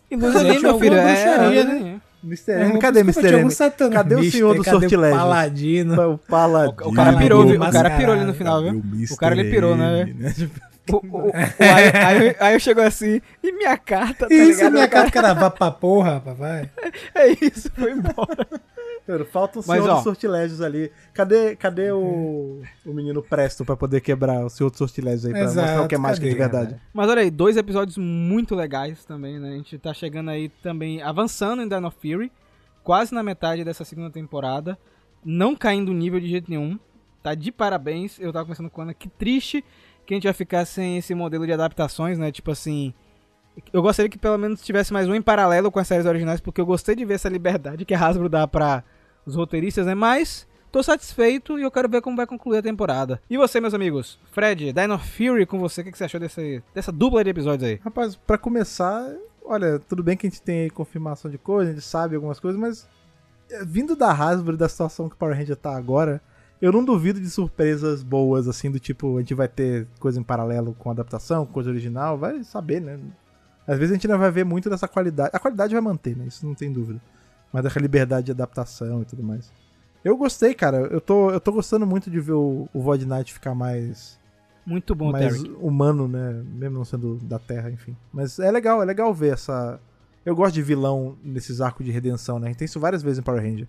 [SPEAKER 2] Gente,
[SPEAKER 1] meu filho.
[SPEAKER 2] alguma
[SPEAKER 1] É,
[SPEAKER 2] bruxaria,
[SPEAKER 1] é,
[SPEAKER 2] né?
[SPEAKER 3] Mr.
[SPEAKER 2] É,
[SPEAKER 3] M, cadê Mr. M? Cadê o senhor do
[SPEAKER 2] cadê
[SPEAKER 3] sortilégio?
[SPEAKER 2] O paladino. [LAUGHS]
[SPEAKER 3] O paladino.
[SPEAKER 1] O cara pirou, viu? O cara pirou ali no final, viu? O cara ele pirou, né?
[SPEAKER 3] M, [LAUGHS]
[SPEAKER 1] O, o, o- aí, aí, aí eu chego assim, e minha carta, tá
[SPEAKER 2] Isso,
[SPEAKER 1] ligado?
[SPEAKER 2] minha
[SPEAKER 1] O cara-
[SPEAKER 2] vá pra porra, papai. [LAUGHS]
[SPEAKER 1] É isso, foi embora.
[SPEAKER 3] Cara, Falta o
[SPEAKER 1] Mas,
[SPEAKER 3] senhor
[SPEAKER 1] ó.
[SPEAKER 3] dos sortilégios ali. Cadê, cadê o, o menino Presto pra poder quebrar o senhor dos sortilégios aí? Pra
[SPEAKER 2] Exato,
[SPEAKER 3] mostrar o que é mágica de
[SPEAKER 2] cadê,
[SPEAKER 3] verdade.
[SPEAKER 2] cara?
[SPEAKER 1] Mas olha aí, dois episódios muito legais também, né? A gente tá chegando aí também, avançando em Dino Fury, quase na metade dessa segunda temporada, não caindo o nível de jeito nenhum, tá de parabéns. Eu tava conversando com a Ana, que triste que a gente vai ficar sem esse modelo de adaptações, né? Tipo assim, eu gostaria que pelo menos tivesse mais um em paralelo com as séries originais, porque eu gostei de ver essa liberdade que a Hasbro dá pra os roteiristas, né? Mas tô satisfeito e eu quero ver como vai concluir a temporada. E você, meus amigos? Fred, Dino Fury com você, o que que você achou desse, dessa dupla de episódios aí?
[SPEAKER 3] Rapaz, pra começar, olha, tudo bem que a gente tem aí confirmação de coisa, a gente sabe algumas coisas, mas é, vindo da Hasbro da situação que o Power Ranger tá agora, eu não duvido de surpresas boas, assim, do tipo, a gente vai ter coisa em paralelo com adaptação, coisa original, vai saber, né? Às vezes a gente não vai ver muito dessa qualidade. A qualidade vai manter, né? Isso não tem dúvida. Mas dessa liberdade de adaptação e tudo mais. Eu gostei, cara. Eu tô, eu tô gostando muito de ver o, o Void Knight ficar mais
[SPEAKER 1] Muito bom,
[SPEAKER 3] mais
[SPEAKER 1] Tarek.
[SPEAKER 3] humano, né? Mesmo não sendo da Terra, enfim. Mas é legal, é legal ver essa. Eu gosto de vilão nesses arcos de redenção, né? A gente tem isso várias vezes em Power Ranger.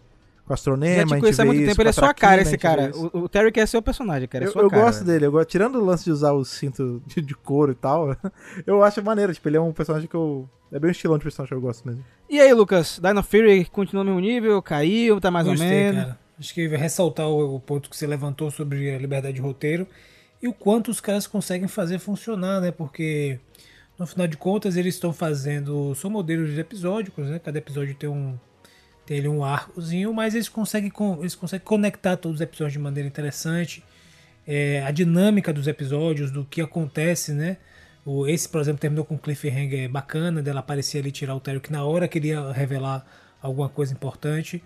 [SPEAKER 3] Com o Astronema,
[SPEAKER 1] Já
[SPEAKER 3] a
[SPEAKER 1] te
[SPEAKER 3] gente
[SPEAKER 1] conheço há muito tempo, ele é sua cara, esse cara. O, o Tarek é seu personagem, cara. É
[SPEAKER 3] Eu,
[SPEAKER 1] sua
[SPEAKER 3] eu
[SPEAKER 1] cara.
[SPEAKER 3] gosto dele, eu gosto, tirando o lance de usar o cinto de, de couro e tal, [LAUGHS] eu acho maneiro, tipo, ele é um personagem que eu. É bem um estilão de personagem que eu gosto mesmo.
[SPEAKER 1] E aí, Lucas? Dino Fury continua no mesmo nível? Caiu? Tá mais ou
[SPEAKER 2] Gostei,
[SPEAKER 1] menos?
[SPEAKER 2] cara. Acho que ressaltar o, o ponto que você levantou sobre a liberdade de roteiro e o quanto os caras conseguem fazer funcionar, né? Porque no final de contas eles estão fazendo são modelos episódicos, né? Cada episódio tem um tem um arcozinho, mas eles conseguem con- eles conseguem conectar todos os episódios de maneira interessante. É, a dinâmica dos episódios, do que acontece, né? O, esse, por exemplo, terminou com um cliffhanger bacana, dela aparecer ali tirar o Tarek na hora que ele ia revelar alguma coisa importante.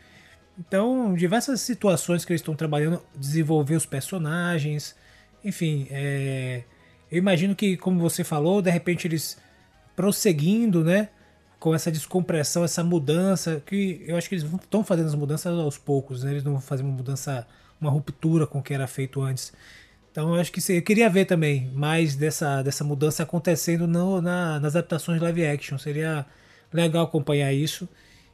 [SPEAKER 2] Então, diversas situações que eles estão trabalhando, desenvolver os personagens, enfim, é, eu imagino que, como você falou, de repente eles prosseguindo, né, com essa descompressão, essa mudança, que eu acho que eles estão fazendo as mudanças aos poucos, né, eles não vão fazer uma mudança, uma ruptura com o que era feito antes. Então, eu acho que eu queria ver também mais dessa, dessa mudança acontecendo no, na, nas adaptações live action. Seria legal acompanhar isso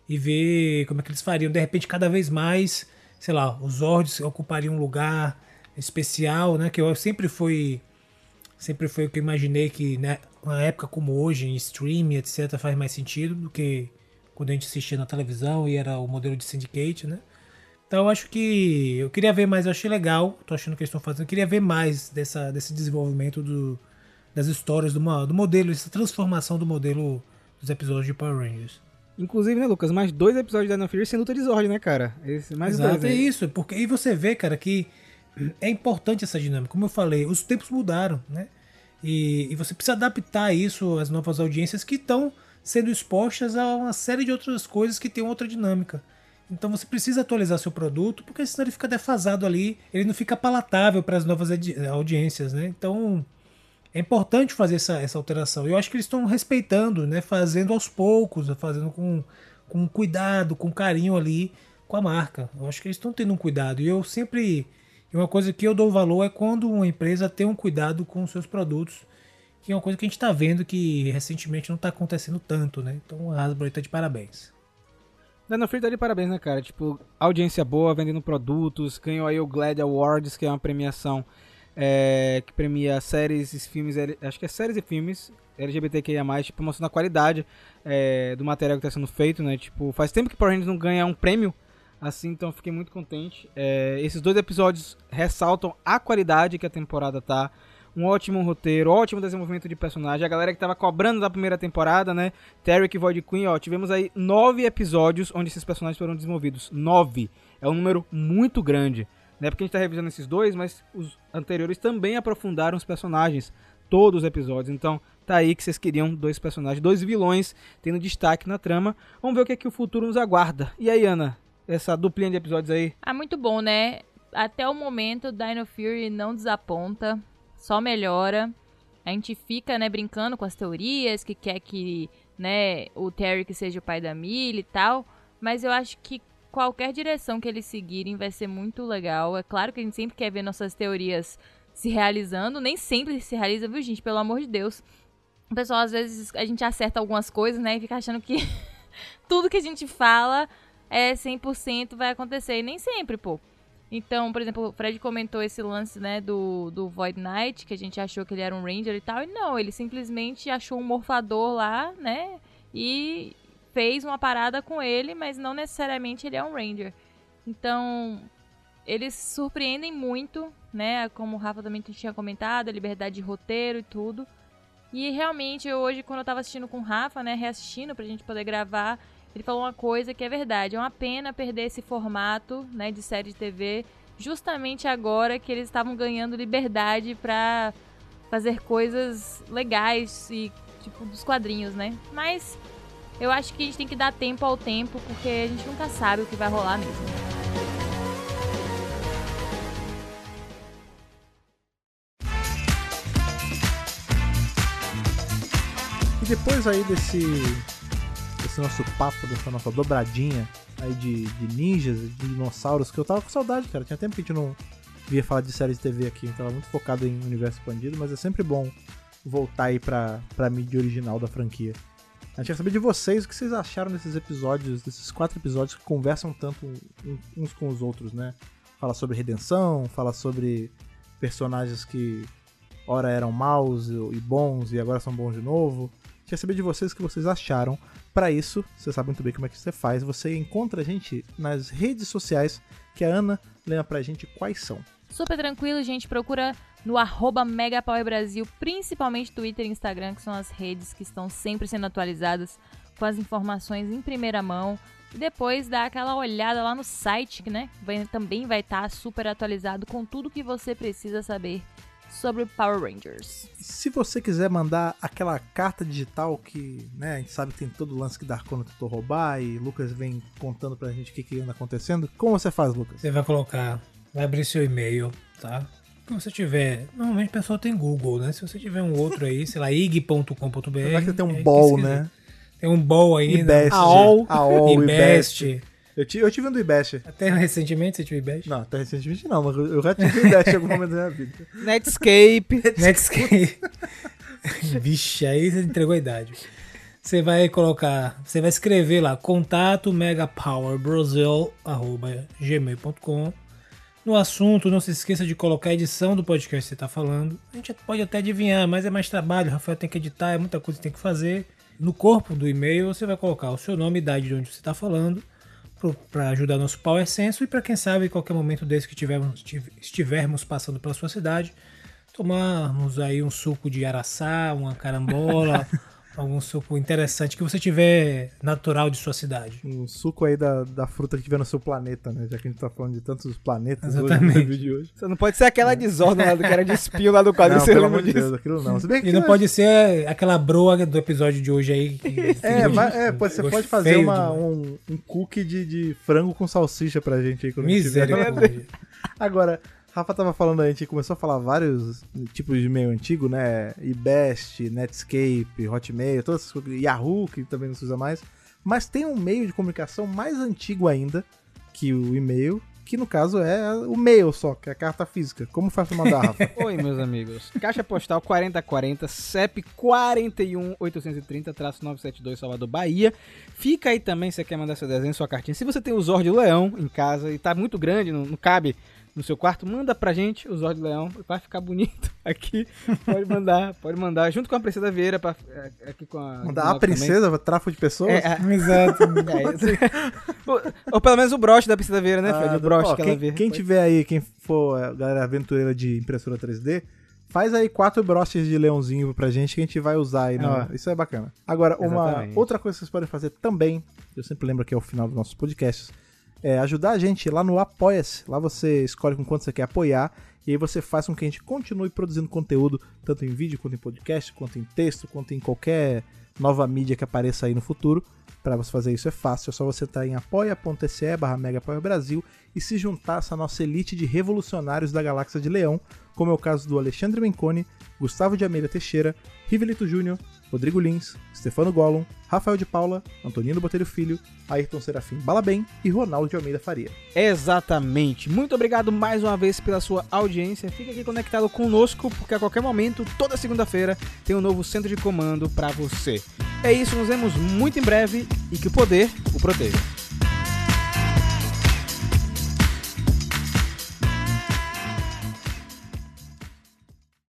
[SPEAKER 2] e ver como é que eles fariam. De repente, cada vez mais, sei lá, os Zords ocupariam um lugar especial, né? Que eu sempre fui. Sempre foi o que imaginei que, né, uma época como hoje, em streaming, etc., faz mais sentido do que quando a gente assistia na televisão e era o modelo de syndicate, né? Então eu acho que eu queria ver mais, eu achei legal, tô achando que eles estão fazendo, eu queria ver mais dessa, desse desenvolvimento do, das histórias do, do modelo, essa transformação do modelo dos episódios de Power Rangers.
[SPEAKER 1] Inclusive, né, Lucas? Mais dois episódios de Dino Fury sem luta de Zord, né, cara? Esse, mais
[SPEAKER 2] Exato,
[SPEAKER 1] dois.
[SPEAKER 2] é
[SPEAKER 1] né?
[SPEAKER 2] isso, porque aí você vê, cara, que é importante essa dinâmica. Como eu falei, os tempos mudaram, né? E, e você precisa adaptar isso às novas audiências que estão sendo expostas a uma série de outras coisas que têm outra dinâmica. Então você precisa atualizar seu produto, porque senão ele fica defasado ali, ele não fica palatável para as novas audiências, né? Então é importante fazer essa, essa alteração. Eu acho que eles estão respeitando, né? Fazendo aos poucos, fazendo com, com cuidado, com carinho ali com a marca. Eu acho que eles estão tendo um cuidado. E eu sempre. E Uma coisa que eu dou valor é quando uma empresa tem um cuidado com os seus produtos. Que é uma coisa que a gente está vendo que recentemente não está acontecendo tanto, né? Então a Hasbro está de parabéns.
[SPEAKER 1] Dino Fury tá de parabéns, né, cara? Tipo, audiência boa, vendendo produtos, ganhou aí o Glad Awards, que é uma premiação é, que premia séries e filmes, acho que é séries e filmes LGBTQIA+, tipo, mostrando a qualidade é, do material que tá sendo feito, né? Tipo, faz tempo que Power Rangers não ganha um prêmio, assim, então fiquei muito contente. É, esses dois episódios ressaltam a qualidade que a temporada tá, um ótimo roteiro, ótimo desenvolvimento de personagem. A galera que tava cobrando da primeira temporada, né? Tarek e Void Queen, ó, tivemos aí nove episódios onde esses personagens foram desenvolvidos. Nove. É um número muito grande. Não é porque a gente tá revisando esses dois, mas os anteriores também aprofundaram os personagens. Todos os episódios. Então, tá aí que vocês queriam dois personagens, dois vilões tendo destaque na trama. Vamos ver o que, é que o futuro nos aguarda. E aí, Ana? Essa duplinha de episódios aí?
[SPEAKER 4] Ah, muito bom, né? Até o momento, Dino Fury não desaponta, só melhora. A gente fica, né, brincando com as teorias, que quer que, né, o Terry que seja o pai da Millie e tal. Mas eu acho que qualquer direção que eles seguirem vai ser muito legal. É claro que a gente sempre quer ver nossas teorias se realizando. Nem sempre se realiza, viu, gente? Pelo amor de Deus. O pessoal, às vezes, a gente acerta algumas coisas, né? E fica achando que [LAUGHS] tudo que a gente fala é 100% vai acontecer. E nem sempre, pô. Então, por exemplo, o Fred comentou esse lance, né, do, do Void Knight, que a gente achou que ele era um Ranger e tal. E não, ele simplesmente achou um morfador lá, né? E fez uma parada com ele, mas não necessariamente ele é um Ranger. Então, eles surpreendem muito, né? Como o Rafa também tinha comentado, a liberdade de roteiro e tudo. E realmente, hoje, quando eu tava assistindo com o Rafa, né, reassistindo pra gente poder gravar, ele falou uma coisa que é verdade. É uma pena perder esse formato, né, de série de TV, justamente agora que eles estavam ganhando liberdade pra fazer coisas legais e, tipo, dos quadrinhos, né? Mas eu acho que a gente tem que dar tempo ao tempo, porque a gente nunca sabe o que vai rolar mesmo.
[SPEAKER 3] Depois aí desse, nosso papo, dessa nossa dobradinha aí de, de ninjas, de dinossauros, que eu tava com saudade, cara. Tinha tempo que a gente não, via falar de série de TV aqui, então tava muito focado em universo expandido, mas é sempre bom voltar aí pra, pra mídia original da franquia. A gente quer saber de vocês o que vocês acharam desses episódios, desses quatro episódios que conversam tanto uns com os outros, né? Fala sobre redenção, fala sobre personagens que ora eram maus e bons e agora são bons de novo. Quer saber de vocês o que vocês acharam. Para isso, você sabe muito bem como é que você faz. Você encontra a gente nas redes sociais, que a Ana lembra pra gente quais são.
[SPEAKER 4] Super tranquilo, gente. Procura no arroba Brasil, principalmente Twitter e Instagram, que são as redes que estão sempre sendo atualizadas com as informações em primeira mão. E depois dá aquela olhada lá no site, que né, vai, também vai estar tá super atualizado com tudo que você precisa saber sobre Power Rangers.
[SPEAKER 3] Se você quiser mandar aquela carta digital que, né, a gente sabe que tem todo o lance que Darkono tentou roubar e Lucas vem contando pra gente o que, que anda acontecendo, como você faz, Lucas?
[SPEAKER 2] Você vai colocar, vai abrir seu e-mail, tá? Se você tiver. Normalmente o pessoal tem Google, né? Se você tiver um outro aí, sei lá, ig.com.br.
[SPEAKER 3] Vai que tem um é ball, né?
[SPEAKER 2] Tem um ball aí, né?
[SPEAKER 3] AOL.
[SPEAKER 2] AOL, IBEST.
[SPEAKER 3] Eu tive, eu tive um do IBEST.
[SPEAKER 2] Até recentemente você tive IBEST?
[SPEAKER 3] Não, até recentemente não, mas eu já tive IBEST em algum momento da minha vida. [LAUGHS]
[SPEAKER 1] Netscape.
[SPEAKER 2] Netscape. [LAUGHS] Vixe, aí você entregou a idade. Você vai colocar, você vai escrever lá, contato megapowerbrasil.gmail.com no assunto, não se esqueça de colocar a edição do podcast que você está falando. A gente pode até adivinhar, mas é mais trabalho. O Rafael tem que editar, é muita coisa que tem que fazer. No corpo do e-mail você vai colocar o seu nome e idade de onde você está falando para ajudar nosso Power Senso e para quem sabe em qualquer momento desse que tivermos, estivermos passando pela sua cidade, tomarmos aí um suco de araçá, uma carambola, [LAUGHS] algum suco interessante que você tiver natural de sua cidade.
[SPEAKER 3] Um suco aí da, da fruta que tiver no seu planeta, né? Já que a gente tá falando de tantos planetas
[SPEAKER 2] Exatamente.
[SPEAKER 3] hoje no vídeo de hoje.
[SPEAKER 1] Você não pode ser aquela desordem lá do que era de espinho lá do [LAUGHS] quadro.
[SPEAKER 3] Não, pelo amor de Deus, aquilo não. Se bem que
[SPEAKER 2] e não pode ser aquela broa do episódio de hoje aí. Que, [LAUGHS]
[SPEAKER 3] é, mas, é pode, você pode fazer uma, um, um cookie de, de frango com salsicha pra gente aí.
[SPEAKER 2] Misericórdia.
[SPEAKER 3] Agora, Rafa tava falando, a gente começou a falar vários tipos de e-mail antigo, né? eBest, Netscape, Hotmail, todas essas coisas, Yahoo, que também não se usa mais. Mas tem um meio de comunicação mais antigo ainda que o e-mail, que no caso é o mail só, que é a carta física. Como faz pra mandar, Rafa? [LAUGHS]
[SPEAKER 1] Oi, meus amigos. Caixa postal 4040, CEP 41830-972 Salvador, Bahia. Fica aí também se você quer mandar seu desenho, sua cartinha. Se você tem o Zord Leão em casa e tá muito grande, não, não cabe no seu quarto, manda pra gente o Zord Leão, vai ficar bonito [LAUGHS] aqui. Pode mandar, pode mandar, junto com a Princesa Vieira, pra, é, aqui com a.
[SPEAKER 3] Mandar a princesa, também. tráfico de pessoas? É,
[SPEAKER 2] é. [LAUGHS] Exato. [LAUGHS]
[SPEAKER 1] É, ou, ou, pelo menos o broche da Princesa Vieira, né, Fred? Ah, o broche ó, que
[SPEAKER 3] quem,
[SPEAKER 1] ela vê.
[SPEAKER 3] Quem pode. tiver aí, quem for a galera aventureira de impressora 3D, Faz aí quatro broches de leãozinho pra gente que a gente vai usar aí. Ah. Isso é bacana. Agora, uma outra coisa que vocês podem fazer também, eu sempre lembro que é o final dos nossos podcasts, é, ajudar a gente lá no Apoia-se. Lá você escolhe com quanto você quer apoiar e aí você faz com que a gente continue produzindo conteúdo, tanto em vídeo, quanto em podcast, quanto em texto, quanto em qualquer nova mídia que apareça aí no futuro. Para você fazer isso é fácil, é só você estar em apoia.se barra Brasil e se juntar a essa nossa elite de revolucionários da galáxia de Leão, como é o caso do Alexandre Menconi, Gustavo de Almeida Teixeira, Rivelito Júnior, Rodrigo Lins, Stefano Gollum, Rafael de Paula, Antonino Botelho Filho, Ayrton Serafim Balabem e Ronaldo de Almeida Faria.
[SPEAKER 1] Exatamente. Muito obrigado mais uma vez pela sua audiência. Fique aqui conectado conosco, porque a qualquer momento, toda segunda-feira, tem um novo centro de comando para você. É isso, nos vemos muito em breve e que o poder o proteja.